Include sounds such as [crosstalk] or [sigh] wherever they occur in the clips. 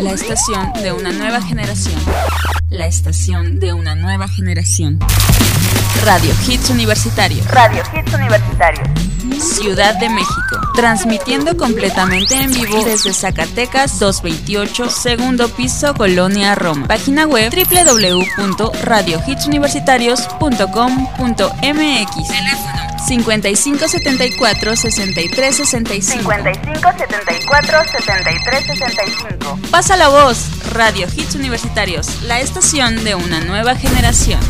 La estación de una nueva generación. La estación de una nueva generación. Radio Hits Universitario. Radio Hits Universitario. Ciudad de México. Transmitiendo completamente en vivo desde Zacatecas 228, segundo piso, Colonia Roma. Página web www.radiohitsuniversitarios.com.mx. Teléfono 5574 6365. 5574 6365. Pasa la voz, Radio Hits Universitarios, la estación de una nueva generación.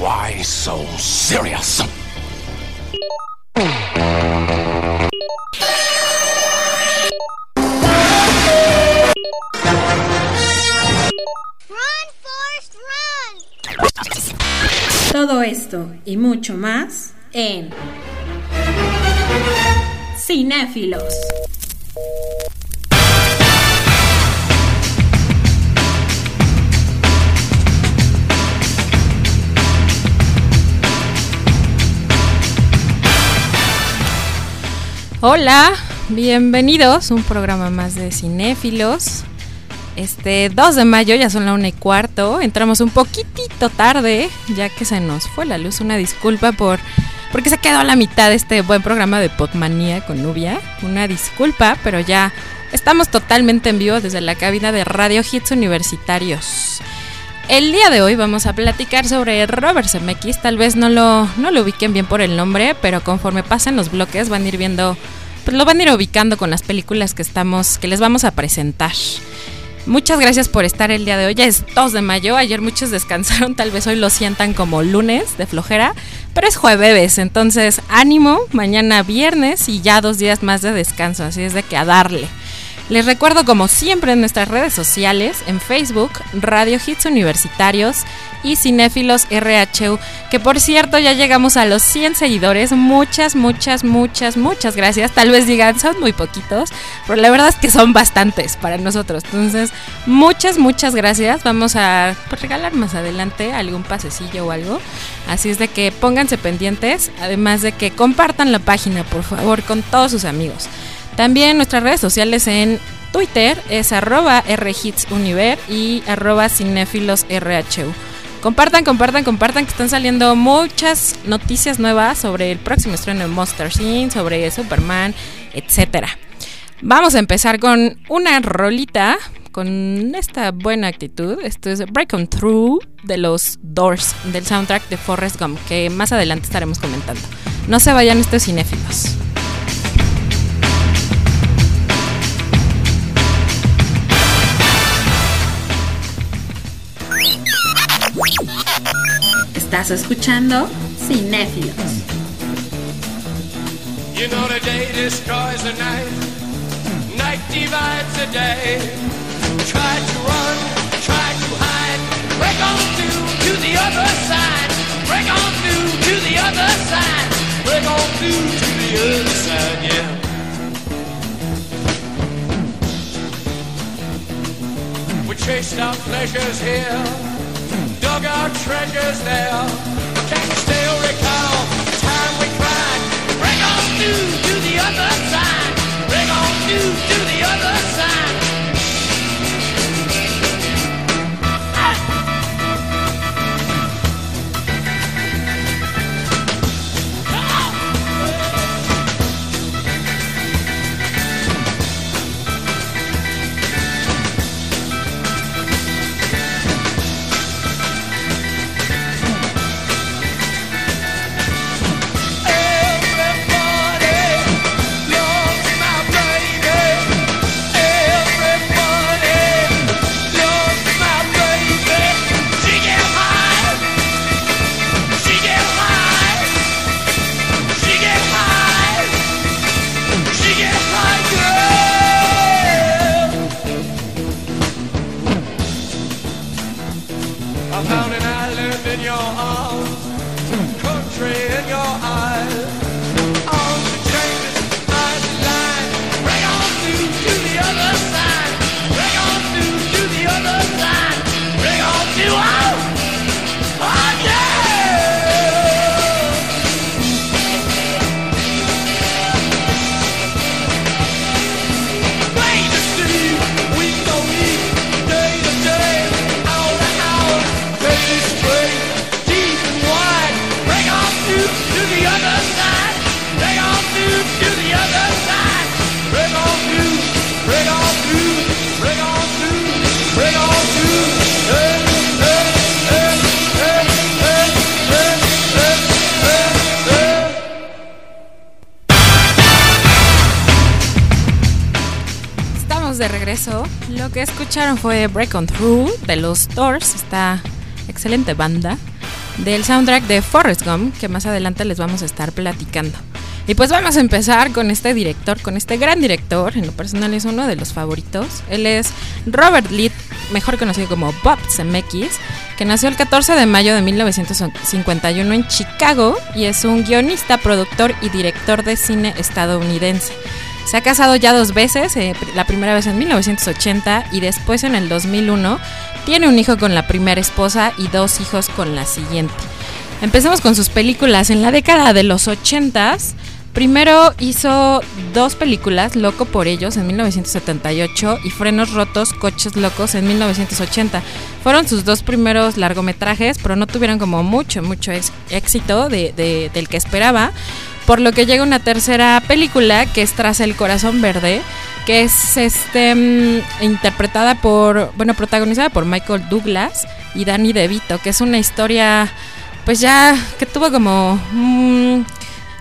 Why so serious? Todo esto y mucho más en Cinéfilos. Hola, bienvenidos a un programa más de Cinéfilos. Este 2 de mayo, ya son la una y cuarto. Entramos un poquitito tarde, ya que se nos fue la luz. Una disculpa por porque se quedó a la mitad este buen programa de Potmanía con Nubia. Una disculpa, pero ya estamos totalmente en vivo desde la cabina de Radio Hits Universitarios. El día de hoy vamos a platicar sobre Robert Zemeckis. Tal vez no lo, no lo ubiquen bien por el nombre, pero conforme pasen los bloques van a ir viendo, pues lo van a ir ubicando con las películas que estamos, que les vamos a presentar. Muchas gracias por estar el día de hoy. Ya es 2 de mayo. Ayer muchos [laughs] descansaron. Tal vez hoy lo sientan como lunes de flojera. Pero es jueves. Entonces, ánimo. Mañana viernes y ya dos días más de descanso. Así es de que a darle. Les recuerdo como siempre en nuestras redes sociales, en Facebook, Radio Hits Universitarios y Cinéfilos RHU, que por cierto ya llegamos a los 100 seguidores. Muchas, muchas, muchas, muchas gracias. Tal vez digan, son muy poquitos, pero la verdad es que son bastantes para nosotros. Entonces, muchas, muchas gracias. Vamos a pues, regalar más adelante algún pasecillo o algo. Así es de que pónganse pendientes, además de que compartan la página, por favor, con todos sus amigos. También nuestras redes sociales en Twitter es arroba rhitsuniver y arroba cinefilosrhu. Compartan, compartan, compartan que están saliendo muchas noticias nuevas sobre el próximo estreno de Monster Scene, sobre Superman, etc. Vamos a empezar con una rolita con esta buena actitud. Esto es Break On Through de los Doors, del soundtrack de Forrest Gump, que más adelante estaremos comentando. No se vayan estos cinéfilos. Estás escuchando Cinéfilos. You know the day destroys the night, night divides the day. Try to run, try to hide, break on through to the other side, break on through to the other side, break on through to the other side, yeah. We chased our pleasures here, dug our treasures there. Can you still recall the time we cried? Break on through to the other side. Break on through to the other side. your house, country in your Lo que escucharon fue Break On Through de los Doors, esta excelente banda, del soundtrack de Forrest Gump, que más adelante les vamos a estar platicando. Y pues vamos a empezar con este director, con este gran director, en lo personal es uno de los favoritos. Él es Robert Lee, mejor conocido como Bob Zemeckis, que nació el 14 de mayo de 1951 en Chicago y es un guionista, productor y director de cine estadounidense. Se ha casado ya dos veces, eh, la primera vez en 1980 y después en el 2001. Tiene un hijo con la primera esposa y dos hijos con la siguiente. Empecemos con sus películas. En la década de los 80s, primero hizo dos películas, Loco por ellos en 1978 y Frenos Rotos, Coches Locos en 1980. Fueron sus dos primeros largometrajes, pero no tuvieron como mucho, mucho éxito de- de- del que esperaba. Por lo que llega una tercera película que es Tras el Corazón Verde, que es este mm, interpretada por, bueno, protagonizada por Michael Douglas y Danny DeVito, que es una historia, pues ya que tuvo como, mm,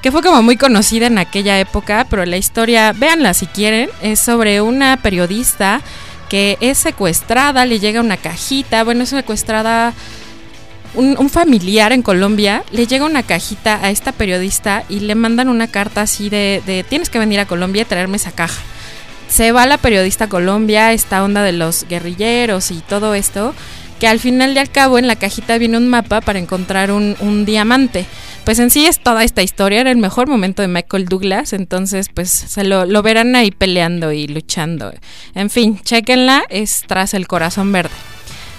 que fue como muy conocida en aquella época, pero la historia, véanla si quieren, es sobre una periodista que es secuestrada, le llega una cajita, bueno, es secuestrada un, familiar en Colombia le llega una cajita a esta periodista y le mandan una carta así de, tienes que venir a Colombia y traerme esa caja. Se va la periodista a Colombia, esta onda de los guerrilleros y todo esto, que al final de al cabo en la cajita viene un mapa para encontrar un, un diamante. Pues en sí es toda esta historia, era el mejor momento de Michael Douglas, entonces pues se lo, lo verán ahí peleando y luchando. En fin, chequenla, es tras el corazón verde.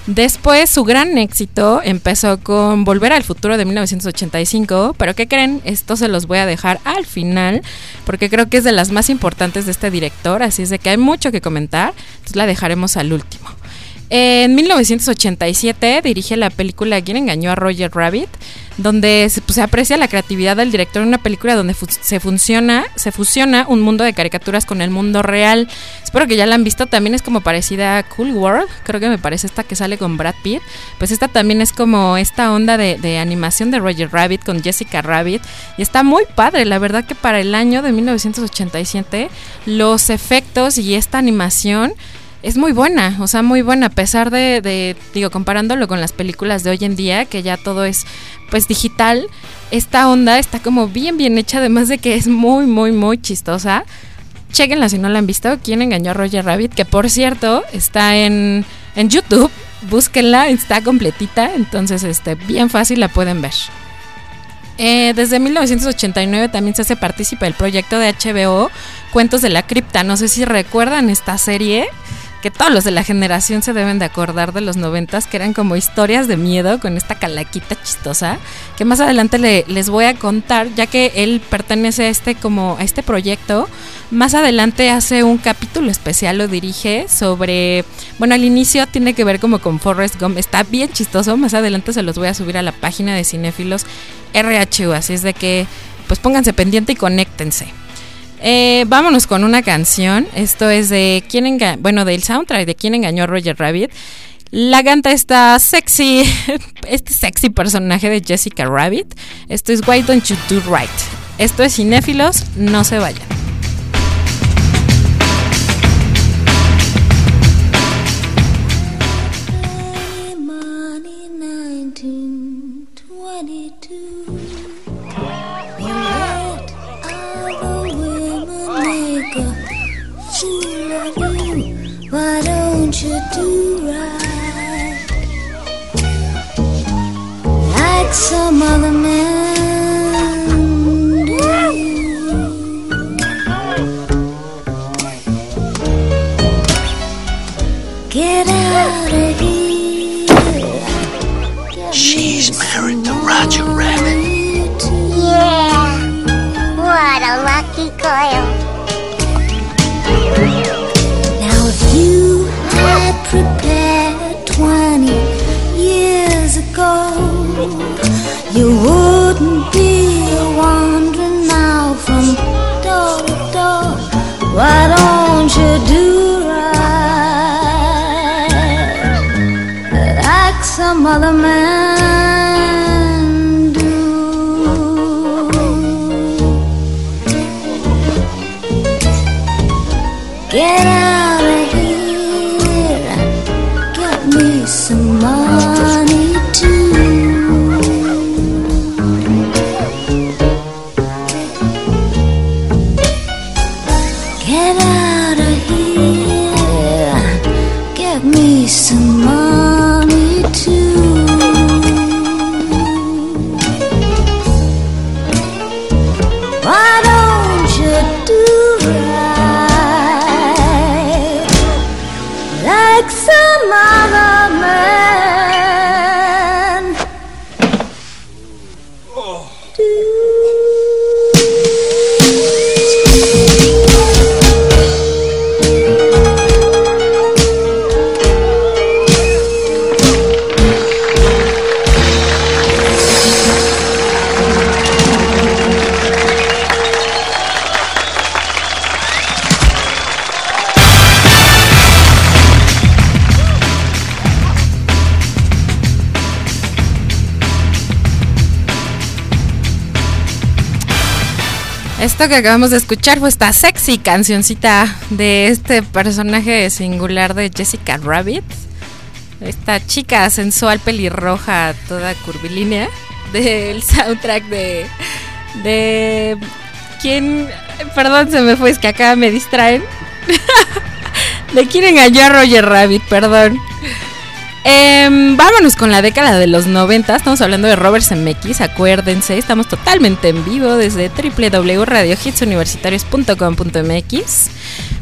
Después su gran éxito empezó con Volver al Futuro de 1985, pero ¿qué creen? Esto se los voy a dejar al final porque creo que es de las más importantes de este director, así es de que hay mucho que comentar, entonces la dejaremos al último. En 1987 dirige la película ¿Quién engañó a Roger Rabbit? donde se, pues, se aprecia la creatividad del director en una película donde se funciona, se fusiona un mundo de caricaturas con el mundo real. Espero que ya la han visto, también es como parecida a Cool World, creo que me parece esta que sale con Brad Pitt. Pues esta también es como esta onda de animación de Roger Rabbit con Jessica Rabbit y está muy padre, la verdad que para el año de 1987 los efectos y esta animación es muy buena, o sea, muy buena, a pesar de, digo, comparándolo con las películas de hoy en día, que ya todo es, pues, digital, esta onda está como bien, bien hecha, además de que es muy, muy, muy chistosa. Chequenla si no la han visto, ¿Quién engañó a Roger Rabbit? Que, por cierto, está en, en YouTube, búsquenla, está completita, entonces, este, bien fácil la pueden ver. Eh, desde 1989 también se hace partícipe del proyecto de HBO Cuentos de la Cripta. No sé si recuerdan esta serie que todos los de la generación se deben de acordar de los noventas, que eran como historias de miedo con esta calaquita chistosa, que más adelante le, les voy a contar, ya que él pertenece a este como a este proyecto. Más adelante hace un capítulo especial, lo dirige sobre, bueno, al inicio tiene que ver como con Forrest Gump, está bien chistoso, más adelante se los voy a subir a la página de Cinéfilos RHU, así es de que pues pónganse pendiente y conéctense. Eh, vámonos con una canción. Esto es de quién engañó, bueno, del soundtrack de quién engañó a Roger Rabbit. La canta esta sexy, [laughs] este sexy personaje de Jessica Rabbit. Esto es Why Don't You Do Right. Esto es Cinéfilos, no se vayan. Esto que acabamos de escuchar fue esta sexy cancioncita de este personaje singular de Jessica Rabbit. Esta chica sensual pelirroja, toda curvilínea, [laughs] del soundtrack de. de. ¿Quién? Perdón, se me fue, es que acá me distraen. [laughs] de quieren hallar a Roger Rabbit, perdón. Em, vámonos con la década de los 90. Estamos hablando de Robert Zemeckis. Acuérdense, estamos totalmente en vivo desde www.radiohitsuniversitarios.com.mx.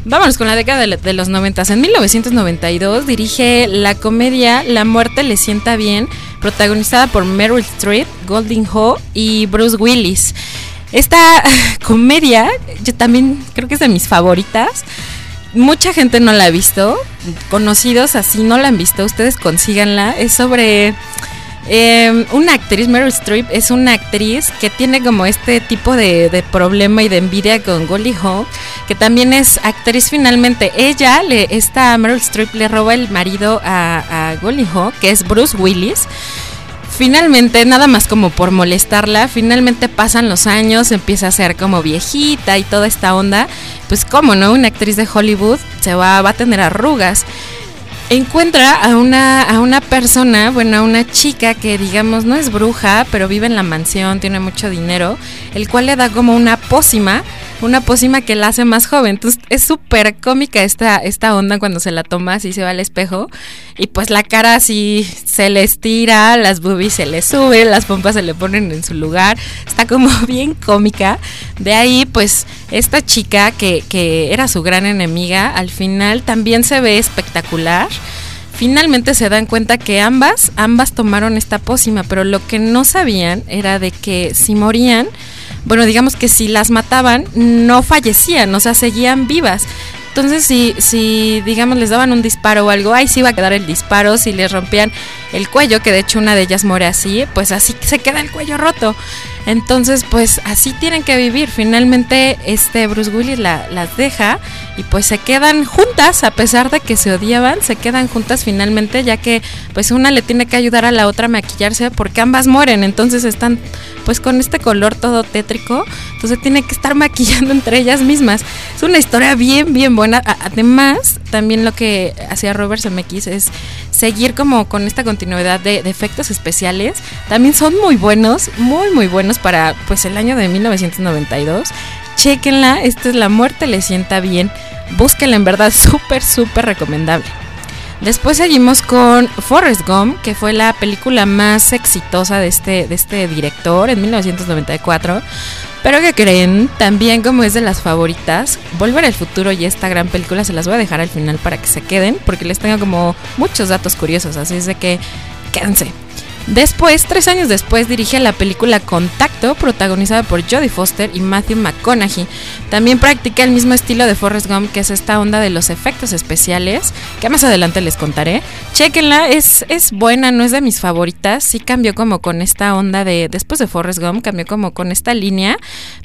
Vámonos con la década de, los 90. En 1992 dirige la comedia La muerte le sienta bien, protagonizada por Meryl Streep, Golding Ho y Bruce Willis. Esta [laughs] comedia, yo también creo que es de mis favoritas mucha gente no la ha visto. Conocidos así no la han visto. Ustedes consíganla. Es sobre eh, una actriz, Meryl Streep, es una actriz que tiene como este tipo de, problema y de envidia con Goldie Hawn, que también es actriz finalmente. Ella, le, esta Meryl Streep le roba el marido a, a Goldie que es Bruce Willis finalmente, nada más como por molestarla, finalmente pasan los años, empieza a ser como viejita y toda esta onda. Pues como no, una actriz de Hollywood se va, va a tener arrugas. Encuentra a una, a una persona, bueno, a una chica que digamos no es bruja, pero vive en la mansión, tiene mucho dinero, el cual le da como una pócima una pócima que la hace más joven. Entonces es súper cómica esta, esta onda cuando se la toma así se va al espejo y pues la cara así se le estira, las boobies se le suben, las pompas se le ponen en su lugar. Está como [laughs] bien cómica. De ahí pues esta chica que, que era su gran enemiga al final también se ve espectacular finalmente se dan cuenta que ambas, ambas tomaron esta pócima, pero lo que no sabían era de que si morían, bueno, digamos que si las mataban, no fallecían, o sea, seguían vivas. Entonces, si, si, digamos, les daban un disparo o algo, ahí sí iba a quedar el disparo. Si les rompían el cuello, que de hecho una de ellas muere así, pues así se queda el cuello roto. Entonces, pues así tienen que vivir. Finalmente, este Bruce Willis la, las deja y pues se quedan juntas, a pesar de que se odiaban, se quedan juntas finalmente, ya que pues una le tiene que ayudar a la otra a maquillarse porque ambas mueren. Entonces están pues con este color todo tétrico. Entonces tiene que estar [laughs] maquillando entre ellas mismas. Es una historia bien, bien buena. Además, también lo que hacía Robert Zemeckis es seguir como con esta continuidad de, de, efectos especiales. También son muy buenos, muy, muy buenos para pues el año de 1992. Chequenla, esta es La muerte le sienta bien. Búsquenla, en verdad, [laughs] súper, súper recomendable. Después seguimos con Forrest Gump, que fue la película más exitosa de este, de este director en 1994. Pero que creen, también como es de las favoritas, Volver al futuro y esta gran película se las voy a dejar al final para que se queden, porque les tengo como muchos datos curiosos, así es de que quédense. Después, tres años después, dirige la película Contacto, protagonizada por Jodie Foster y Matthew McConaughey. También practica el mismo estilo de Forrest Gump, que es esta onda de los efectos especiales, que más adelante les contaré. Chequenla, es, es buena, no es de mis favoritas. Sí cambió como con esta onda de, después de Forrest Gump, cambió como con esta línea,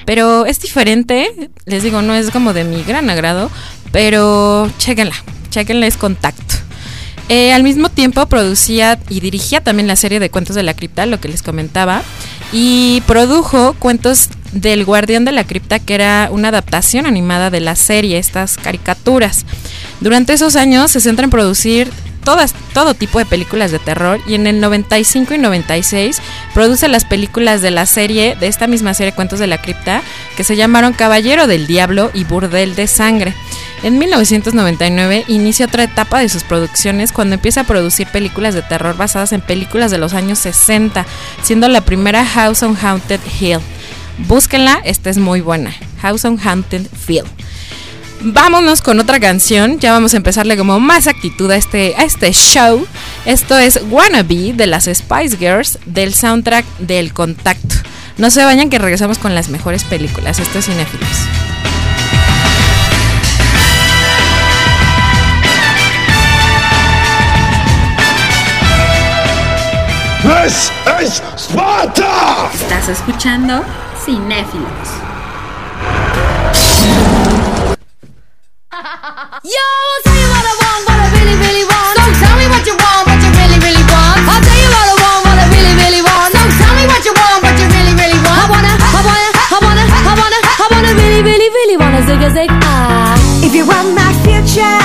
pero es diferente. Les digo, no es como de mi gran agrado, pero chequenla, chequenla, es Contacto. Eh, al mismo tiempo producía y dirigía también la serie de Cuentos de la Cripta, lo que les comentaba, y produjo Cuentos del Guardián de la Cripta, que era una adaptación animada de la serie, estas caricaturas. Durante esos años se centra en producir todo tipo de películas de terror y en el 95 y 96 produce las películas de la serie, de esta misma serie Cuentos de la Cripta, que se llamaron Caballero del Diablo y Burdel de Sangre. En 1999 inicia otra etapa de sus producciones cuando empieza a producir películas de terror basadas en películas de los años 60, siendo la primera House on Haunted Hill. Búsquenla, esta es muy buena. House on Haunted Hill. Vámonos con otra canción, ya vamos a empezarle como más actitud a este, a este show. Esto es Wannabe de las Spice Girls del soundtrack del Contacto. No se vayan que regresamos con las mejores películas. Esto es Cinefilos. This is Sparta! Estás escuchando Cinéfilos. Yo, I'll tell you what I want, what I really, really want. So tell me what you want, what you really, really want. I'll tell you what I want, what I really, really want. So tell me what you want, what you really, really want. I wanna, I wanna, I wanna, I wanna, I wanna zig a zig ah. If you want my future,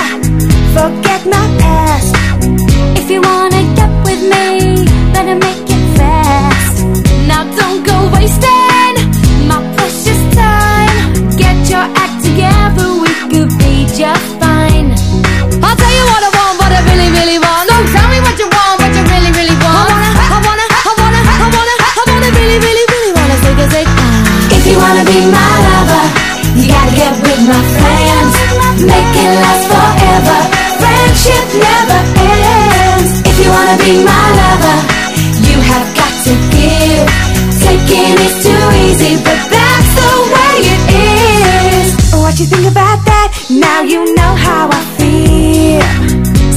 forget my past. If you wanna get with me, better make it fast. Now don't go wasting my precious time. Get your act together, we could be just fine. I'll tell you what I want, what I really, really want. Tell me what you want, what you really, really want. I wanna, I wanna, I wanna, I wanna, I wanna really, really, really wanna ah. If you wanna be my lover, you gotta get with my. Make it last forever. Friendship never ends. If you wanna be my lover, you have got to give. Taking is too easy, but that's the way it is. What you think about you know how I feel.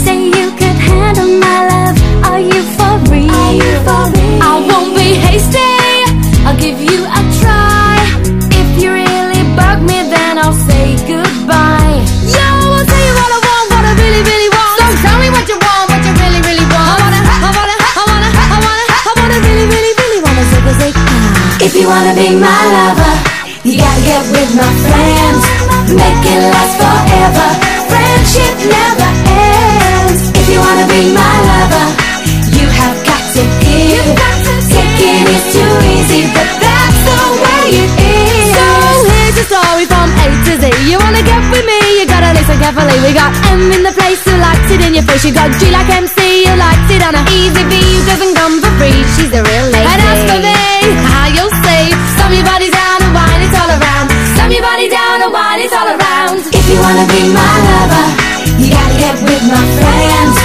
Say you could handle my love. Are you for real? Are you for real? I won't be hasty. I'll give you a try. If you really bug me, then I'll say goodbye. Yo, I'll tell you what I want, what I really, really want. So tell me what you want, what you really, really want. I wanna, I wanna, I wanna, I wanna, I wanna really, really, really wanna zig a zig ah. If you wanna be my lover, you gotta get with my friends. Make it last forever. Friendship never ends. If you wanna be my lover, you have got to give. Taking is too easy, but that's the way it is. So here's your story from A to Z. You wanna get with me? You gotta listen carefully. We got M in the place who likes it in your face. You got G like MC who likes it on a easy V who doesn't come for free. She's a real lady. And as for me, wanna be my lover, you gotta get with my friends.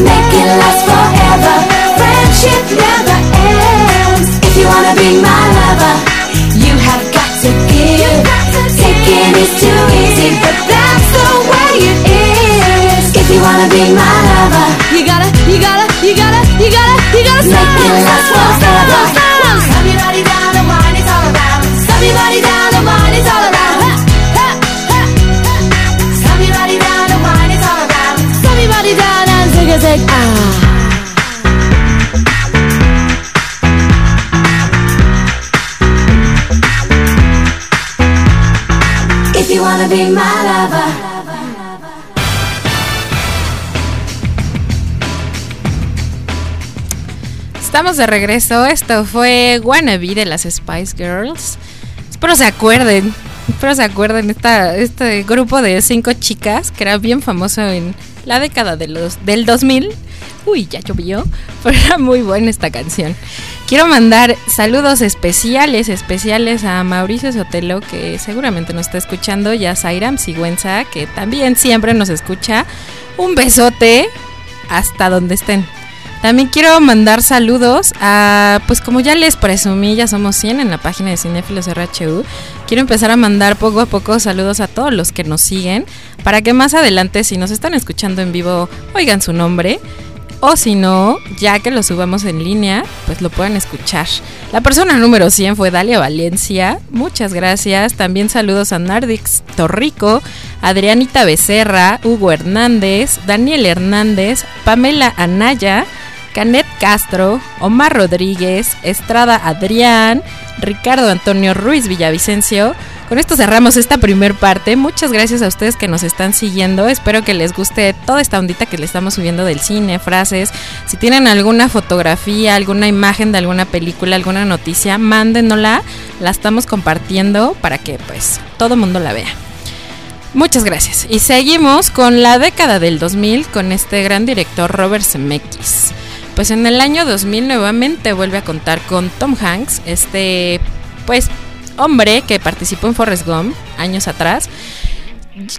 Make it last forever. Friendship never ends. If you wanna be my lover, you have got to give. Taking is too easy, but De regreso. Esto fue Wannabe de las Spice Girls. Espero se acuerden. Espero se acuerden esta, este grupo de cinco chicas que era bien famoso en la década de los, del 2000. Uy, ya llovió. [laughs] Pero era muy buena esta canción. Quiero mandar saludos especiales, especiales a Mauricio Sotelo, que seguramente nos está escuchando, y a Zairam Sigüenza, que también siempre nos escucha. Un besote hasta donde estén. También quiero mandar saludos a, pues como ya les presumí, ya somos 100 en la página de Cinéfilos RHU. Quiero empezar a mandar poco a poco saludos a todos los que nos siguen, para que más adelante, si nos están escuchando en vivo, oigan su nombre. O si no, ya que lo subamos en línea, pues lo puedan escuchar. La persona número 100 fue Dalia Valencia. Muchas gracias. También saludos a Nardix Torrico, Adrianita Becerra, Hugo Hernández, Daniel Hernández, Pamela Anaya, Canet Castro, Omar Rodríguez, Estrada Adrián, Ricardo Antonio Ruiz Villavicencio. Con esto cerramos esta primer parte. Muchas gracias a ustedes que nos están siguiendo. Espero que les guste toda esta ondita que le estamos subiendo del cine, frases. Si tienen alguna fotografía, alguna imagen de alguna película, alguna noticia, mándenosla. La estamos compartiendo para que pues todo el mundo la vea. Muchas gracias. Y seguimos con la década del 2000 con este gran director Robert Zemeckis. Pues en el año 2000 nuevamente vuelve a contar con Tom Hanks, este pues hombre que participó en Forrest Gump años atrás.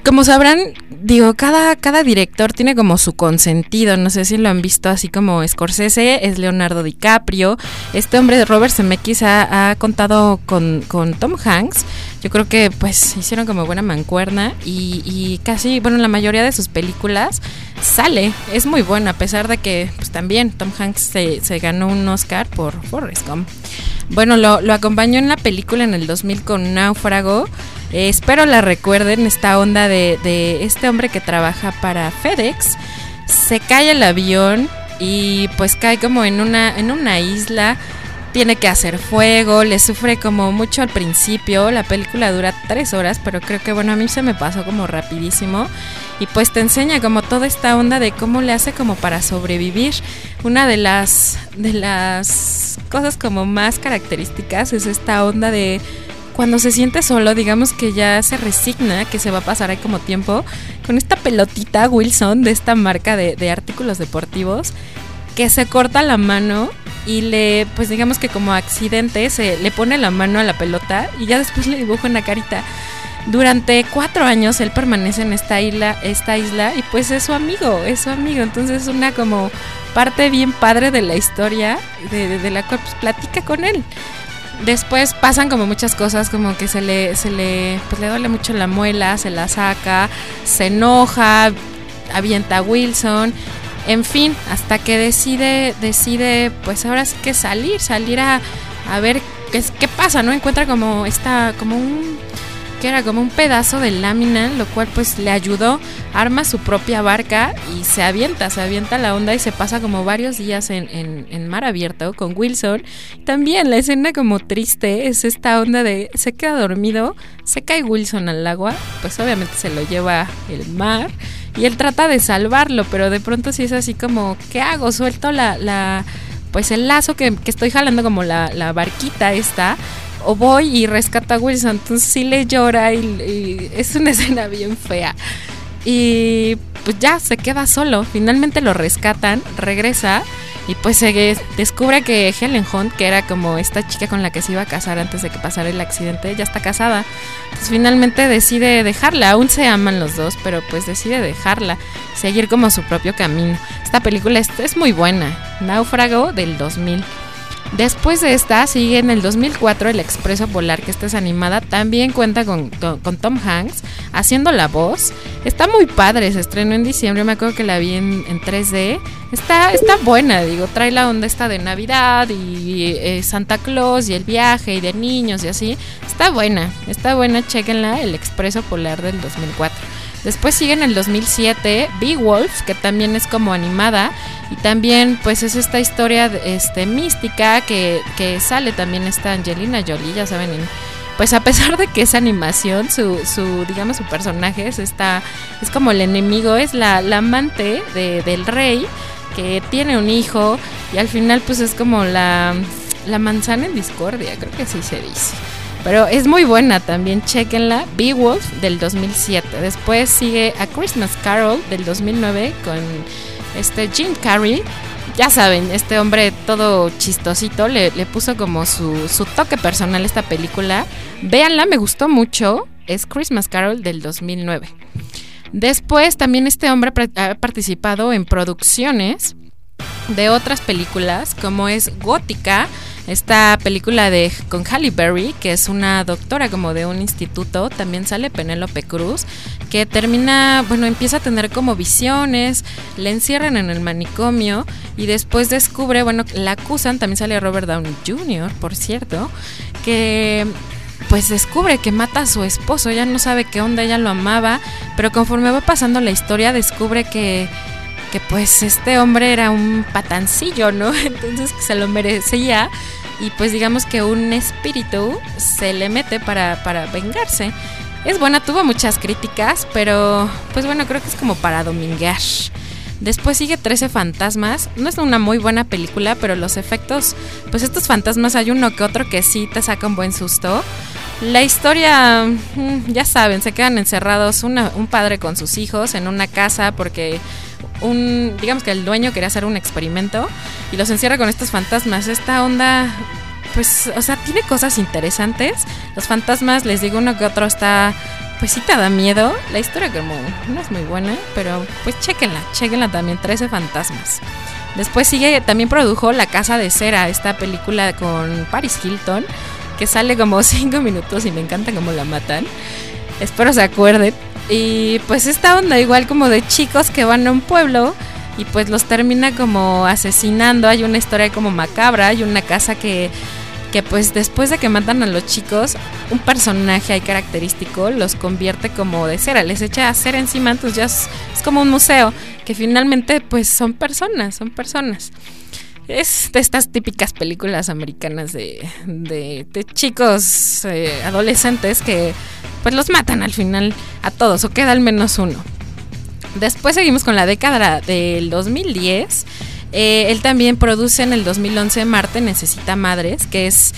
Como sabrán, digo, cada, cada director tiene como su consentido. No sé si lo han visto así como Scorsese, es Leonardo DiCaprio. Este hombre, Robert Zemeckis, ha, ha contado con, con Tom Hanks. Yo creo que pues hicieron como buena mancuerna y, y casi, bueno, la mayoría de sus películas sale. Es muy buena, a pesar de que pues también Tom Hanks se, se ganó un Oscar por Forrest Gump. Bueno, lo, lo acompañó en la película en el 2000 con Náufrago. Eh, espero la recuerden, esta onda de, de este hombre que trabaja para FedEx. Se cae el avión y pues cae como en una, en una isla tiene que hacer fuego, le sufre como mucho al principio, la película dura tres horas, pero creo que bueno, a mí se me pasó como rapidísimo y pues te enseña como toda esta onda de cómo le hace como para sobrevivir. Una de las, de las cosas como más características es esta onda de cuando se siente solo, digamos que ya se resigna que se va a pasar ahí como tiempo, con esta pelotita Wilson de esta marca de, de artículos deportivos, que se corta la mano y le, pues digamos que como accidente, se le pone la mano a la pelota y ya después le dibuja una carita. Durante cuatro años él permanece en esta isla, esta isla y pues es su amigo, es su amigo. Entonces es una como parte bien padre de la historia de, de- de la cual pues, platica con él. Después pasan como muchas cosas, como que se le, se le, pues le duele mucho la muela, se la saca, se enoja, avienta a Wilson, en fin, hasta que decide, decide, pues ahora sí que salir, salir a, a ver qué, qué pasa, ¿no? Encuentra como esta, como un, que era como un pedazo de lámina, lo cual pues le ayudó, arma su propia barca y se avienta, se avienta la onda y se pasa como varios días en, en, mar abierto con Wilson. También la escena como triste es esta onda de se queda dormido, se cae Wilson al agua, pues obviamente se lo lleva el mar y él trata de salvarlo, pero de pronto sí es así como, ¿qué hago? Suelto la, la pues el lazo que, que estoy jalando como la, la barquita esta o voy y rescato a Wilson. Entonces sí le llora y, y es una [laughs] escena bien fea. Y pues ya se queda solo. Finalmente lo rescatan, regresa y pues se descubre que Helen Hunt, que era como esta chica con la que se iba a casar antes de que pasara el accidente, ya está casada. Entonces finalmente decide dejarla. Aún se aman los dos, pero pues decide dejarla, seguir como su propio camino. Esta película es, es muy buena. Náufrago del 2000. Después de esta, sigue en el 2004 El Expreso Polar, que esta es animada. También cuenta con, con Tom Hanks haciendo la voz. Está muy padre, se estrenó en diciembre. Me acuerdo que la vi en, en 3D. Está, está buena, digo, trae la onda esta de Navidad y eh, Santa Claus y el viaje y de niños y así. Está buena, está buena, chequenla, El Expreso Polar del 2004. Después sigue en el 2007 Beowulf, que también es como animada. Y también pues es esta historia este, mística que, que sale también esta Angelina Jolie, ya saben, en- pues a pesar de que es animación, su, su digamos, su personaje es, esta, es como el enemigo, es la, la amante de- del rey que tiene un hijo y al final pues es como la, la manzana en discordia, creo que así se dice. Pero es muy buena también, chequenla. Beowulf del 2007. Después sigue A Christmas Carol del 2009 con este Jim Carrey. Ya saben, este hombre todo chistosito le, le puso como su, su toque personal a esta película. Véanla, me gustó mucho. Es Christmas Carol del 2009. Después también este hombre ha participado en producciones de otras películas, como es Gótica, esta película de con Halle Berry, que es una doctora como de un instituto, también sale Penélope Cruz, que termina, bueno, empieza a tener como visiones, le encierran en el manicomio y después descubre, bueno, la acusan, también sale Robert Downey Jr., por cierto, que pues descubre que mata a su esposo, ya no sabe qué onda, ella lo amaba, pero conforme va pasando la historia descubre que que pues este hombre era un patancillo, ¿no? [laughs] Entonces se lo merecía y pues digamos que un espíritu se le mete para, para vengarse. Es buena, tuvo muchas críticas, pero pues bueno, creo que es como para dominguear. Después sigue 13 fantasmas. No es una muy buena película, pero los efectos, pues estos fantasmas hay uno que otro que sí te saca un buen susto. La historia, mm, ya saben, se quedan encerrados un padre con sus hijos en una casa porque un, digamos que el dueño quería hacer un experimento y los encierra con estos fantasmas. Esta onda, pues, o sea, tiene cosas interesantes. Los fantasmas, les digo, uno que otro está, pues sí te da miedo. La historia como no es muy buena, pero pues chequenla, chequenla también, 13 fantasmas. Después sigue, también produjo La Casa de Cera, esta película con Paris Hilton, que sale como [laughs] 5 minutos y me encanta cómo la matan. Espero se acuerden. Y pues esta onda igual como de chicos que van a un pueblo y pues los termina como asesinando. Hay una historia como macabra, hay una casa que, que pues después de que matan a los chicos, un personaje ahí característico los convierte como de cera, les echa cera encima, entonces ya es, es como un museo, que finalmente pues son personas, son personas. Es de estas típicas películas americanas de, de, de chicos eh, adolescentes que pues los matan al final a todos o queda al menos uno. Después seguimos con la década del 2010. Eh, él también produce en el 2011 Marte Necesita Madres, que es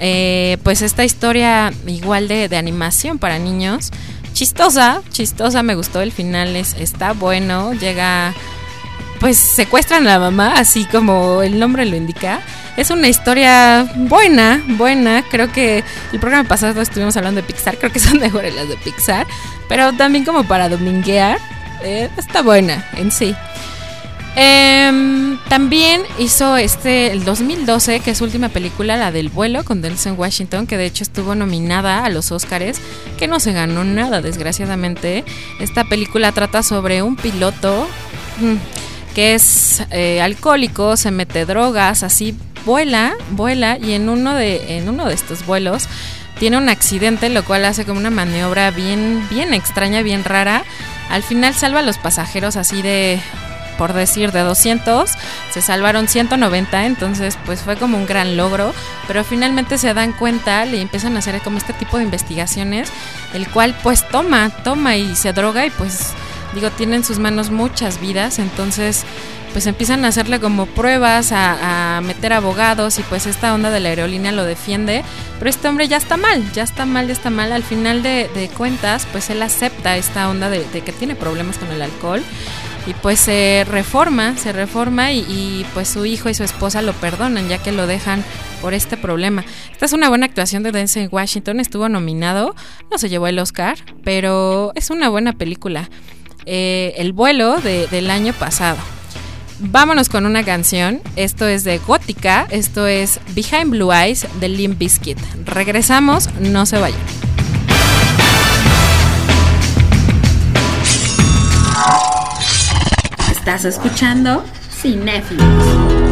eh, pues esta historia igual de, de animación para niños. Chistosa, chistosa, me gustó el final, es, está bueno, llega pues secuestran a la mamá, así como el nombre lo indica. Es una historia buena, buena. Creo que el programa pasado estuvimos hablando de Pixar, creo que son [laughs] mejores las de Pixar, pero también como para dominguear, eh, está buena en sí. Em, también hizo este el 2012, que es su última película, la del vuelo con Denzel Washington, que de hecho estuvo nominada a los Oscars, que no se ganó nada, desgraciadamente. Esta película trata sobre un piloto mm, que es eh, alcohólico, se mete drogas, así vuela, vuela y en uno de en uno de estos vuelos tiene un accidente, lo cual hace como una maniobra bien bien extraña, bien rara. Al final salva a los pasajeros así de por decir de 200, se salvaron 190, entonces pues fue como un gran logro, pero finalmente se dan cuenta, le empiezan a hacer como este tipo de investigaciones, el cual pues toma, toma y se droga y pues digo, tiene en sus manos muchas vidas, entonces pues empiezan a hacerle como pruebas, a, meter abogados y pues esta onda de la aerolínea lo defiende, pero este hombre ya está mal, ya está mal, ya está mal. Al final de, de cuentas, pues él acepta esta onda de, de, que tiene problemas con el alcohol y pues se reforma, se reforma y, y, pues su hijo y su esposa lo perdonan ya que lo dejan por este problema. Esta es una buena actuación de Denzel Washington, estuvo nominado, no se llevó el Oscar, pero es una buena película. Eh, el vuelo de, del año pasado. Vámonos con una canción. Esto es de Gótica. Esto es Behind Blue Eyes de Limp Bizkit. Regresamos, no se vayan. Estás escuchando Cinéfilos.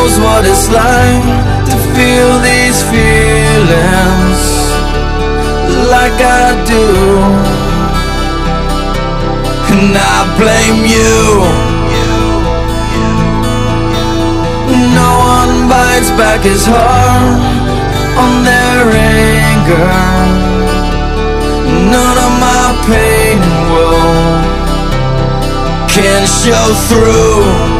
Knows what it's like to feel these feelings like I do. And I blame you. No one bites back his heart on their anger. None of my pain woe can show through.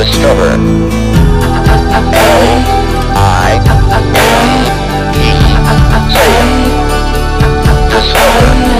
Discover. L I N E. Discover.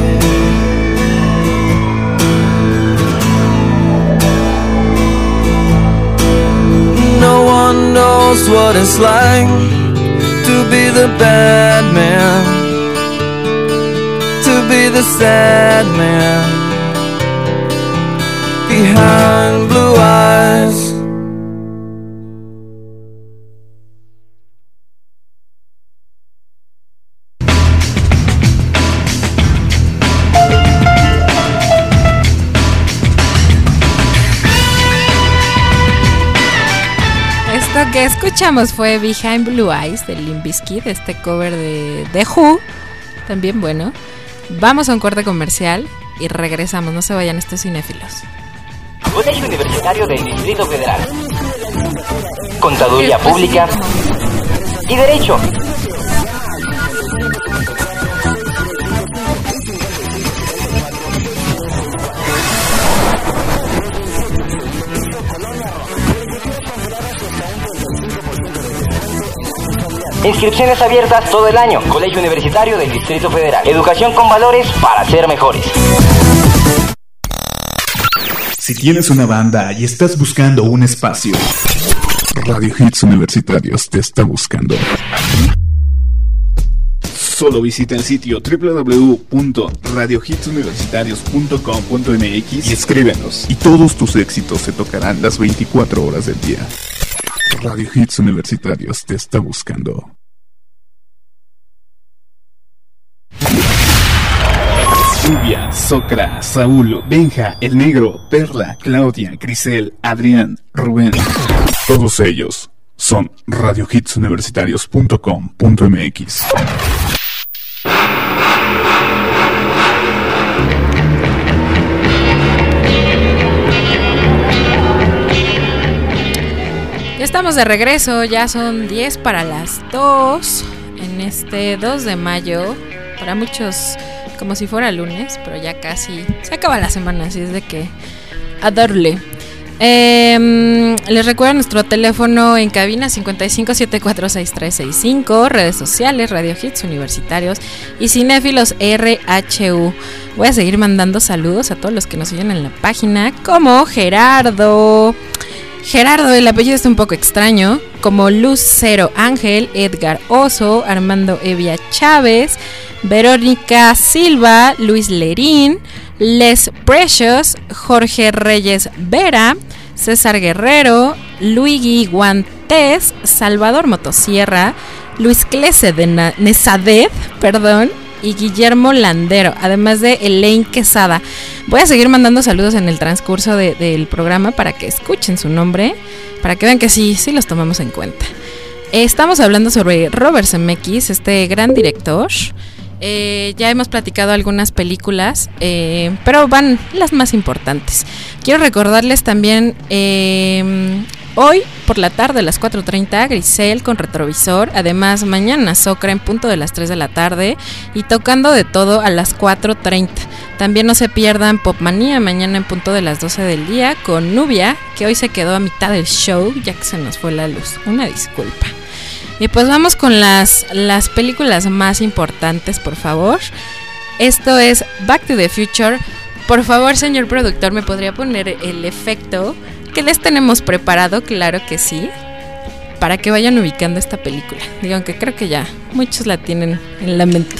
Knows what it's like to be the bad man, to be the sad man behind blue eyes. Escuchamos fue Behind Blue Eyes de Limp este cover de The Who, también bueno. Vamos a un corte comercial y regresamos, no se vayan estos cinéfilos. Colegio Universitario del Distrito Federal. Contaduría Pública y Derecho. Inscripciones abiertas todo el año. Colegio Universitario del Distrito Federal. Educación con valores para ser mejores. Si tienes una banda y estás buscando un espacio, Radio Hits Universitarios te está buscando. Solo visita el sitio www.radiohitsuniversitarios.com.mx y escríbenos. Y todos tus éxitos se tocarán las 24 horas del día. Radio Hits Universitarios te está buscando. Lluvia, Socra, Saúl, Benja, El Negro, Perla, Claudia, Grisel, Adrián, Rubén. Todos ellos son radiohitsuniversitarios.com.mx. Estamos de regreso, ya son 10 para las 2 en este 2 de mayo. Para muchos como si fuera lunes, pero ya casi se acaba la semana, así es de que a. Eh, les recuerdo nuestro teléfono en cabina 55746365, redes sociales, Radio Hits Universitarios y Cinéfilos RHU. Voy a seguir mandando saludos a todos los que nos siguen en la página, como Gerardo. Gerardo, el apellido está un poco extraño, como Lucero Ángel, Edgar Oso, Armando Evia Chávez, Verónica Silva, Luis Lerín, Les Precious, Jorge Reyes Vera, César Guerrero, Luigi Guantes, Salvador Motosierra, Luis Clese de Nezadet, perdón, y Guillermo Landero, además de Elaine Quesada. Voy a seguir mandando saludos en el transcurso de- del programa para que escuchen su nombre, para que vean que sí, sí los tomamos en cuenta. Estamos hablando sobre Robert Zemeckis, este gran director. Eh, ya hemos platicado algunas películas, eh, pero van las más importantes. Quiero recordarles también eh, hoy por la tarde a las 4.30 Grisel con retrovisor. Además mañana Socra en punto de las 3 de la tarde y tocando de todo a las 4.30. También no se pierdan Popmanía mañana en punto de las 12 del día con Nubia, que hoy se quedó a mitad del show ya que se nos fue la luz. Una disculpa. Y pues vamos con las, las películas más importantes, por favor. Esto es Back to the Future. Por favor, señor productor, ¿me podría poner el efecto que les tenemos preparado? Claro que sí. Para que vayan ubicando esta película. Digo, aunque creo que ya muchos la tienen en la mente.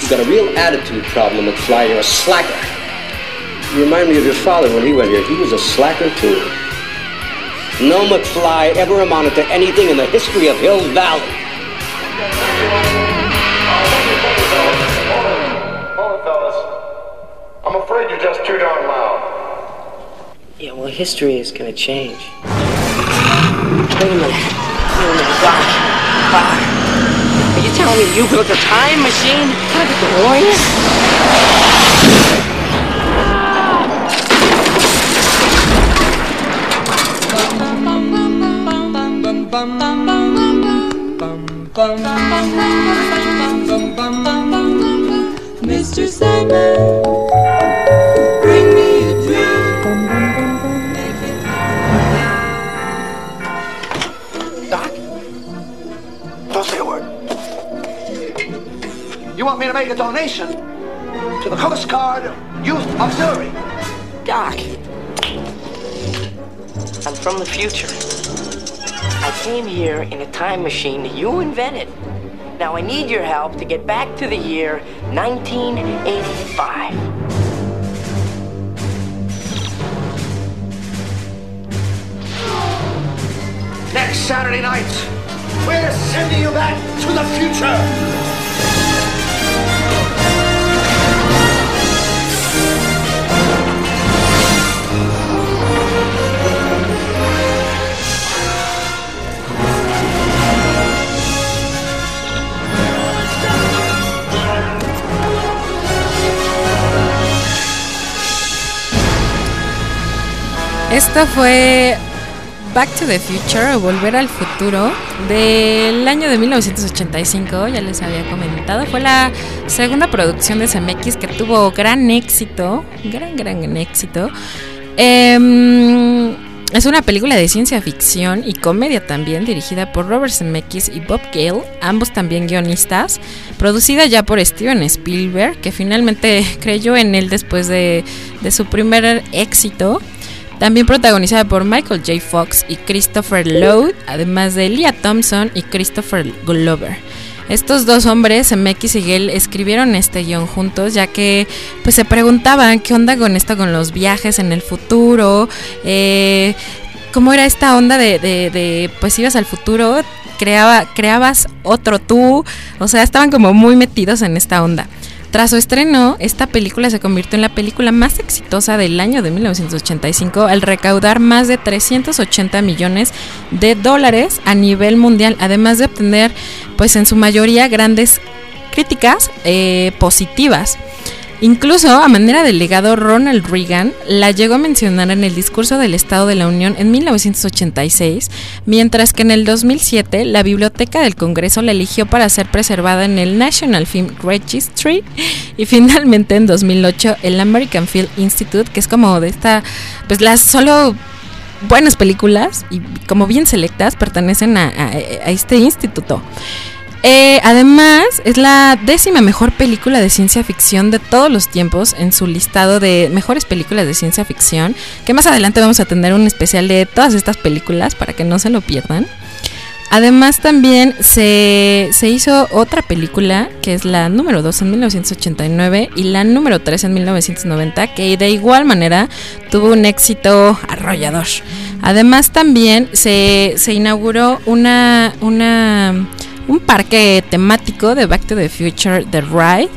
You've got a real attitude problem, McFly. You're a slacker. You remind me of your father when he went here. He was a slacker, too. No McFly ever amounted to anything in the history of Hill Valley. I'm afraid you're just too darn loud. Yeah, well, history is gonna change. Wait a minute. Wait a minute, Doc. Doc. Are you telling me you built a time machine? Kind of DeLorean? Mr. Sandman, me to make a donation to the Coast Guard Youth Auxiliary? Doc. I'm from the future. I came here in a time machine that you invented. Now I need your help to get back to the year 1985. Next Saturday night, we're sending you back to the future. Esto fue Back to the Future Volver al Futuro del año de 1985, ya les había comentado. Fue la segunda producción de CMX que tuvo gran éxito, gran, gran éxito. Em, es una película de ciencia ficción y comedia también, dirigida por Robert Zemeckis y Bob Gale, ambos también guionistas, producida ya por Steven Spielberg, que finalmente [laughs] creyó en él después de, de su primer éxito. También protagonizada por Michael J. Fox y Christopher Lloyd, además de Leah Thompson y Christopher Glover. Estos dos hombres, Zemeckis y Gale, escribieron este guion juntos, ya que pues se preguntaban qué onda con esto con los viajes en el futuro, eh, cómo era esta onda de, de, de, pues ibas al futuro, creaba, creabas otro tú, o sea, estaban como muy metidos en esta onda. Tras su estreno, esta película se convirtió en la película más exitosa del año de 1985 al recaudar más de 380 millones de dólares a nivel mundial, además de obtener, pues en su mayoría, grandes críticas eh, positivas. Incluso, a manera de legado, Ronald Reagan la llegó a mencionar en el discurso del Estado de la Unión en 1986, mientras que en el 2007 la Biblioteca del Congreso la eligió para ser preservada en el National Film Registry y finalmente en 2008 el American Film Institute, que es como de esta, pues las solo buenas películas y como bien selectas pertenecen a este instituto. Eh, además, es la décima mejor película de ciencia ficción de todos los tiempos en su listado de mejores películas de ciencia ficción, que más adelante vamos a tener un especial de todas estas películas para que no se lo pierdan. Además también se, se hizo otra película, que es la número 2 en 1989 y la número 3 en 1990, que de igual manera tuvo un éxito arrollador. Además también se, se inauguró una... una un parque temático de Back to the Future, The Ride,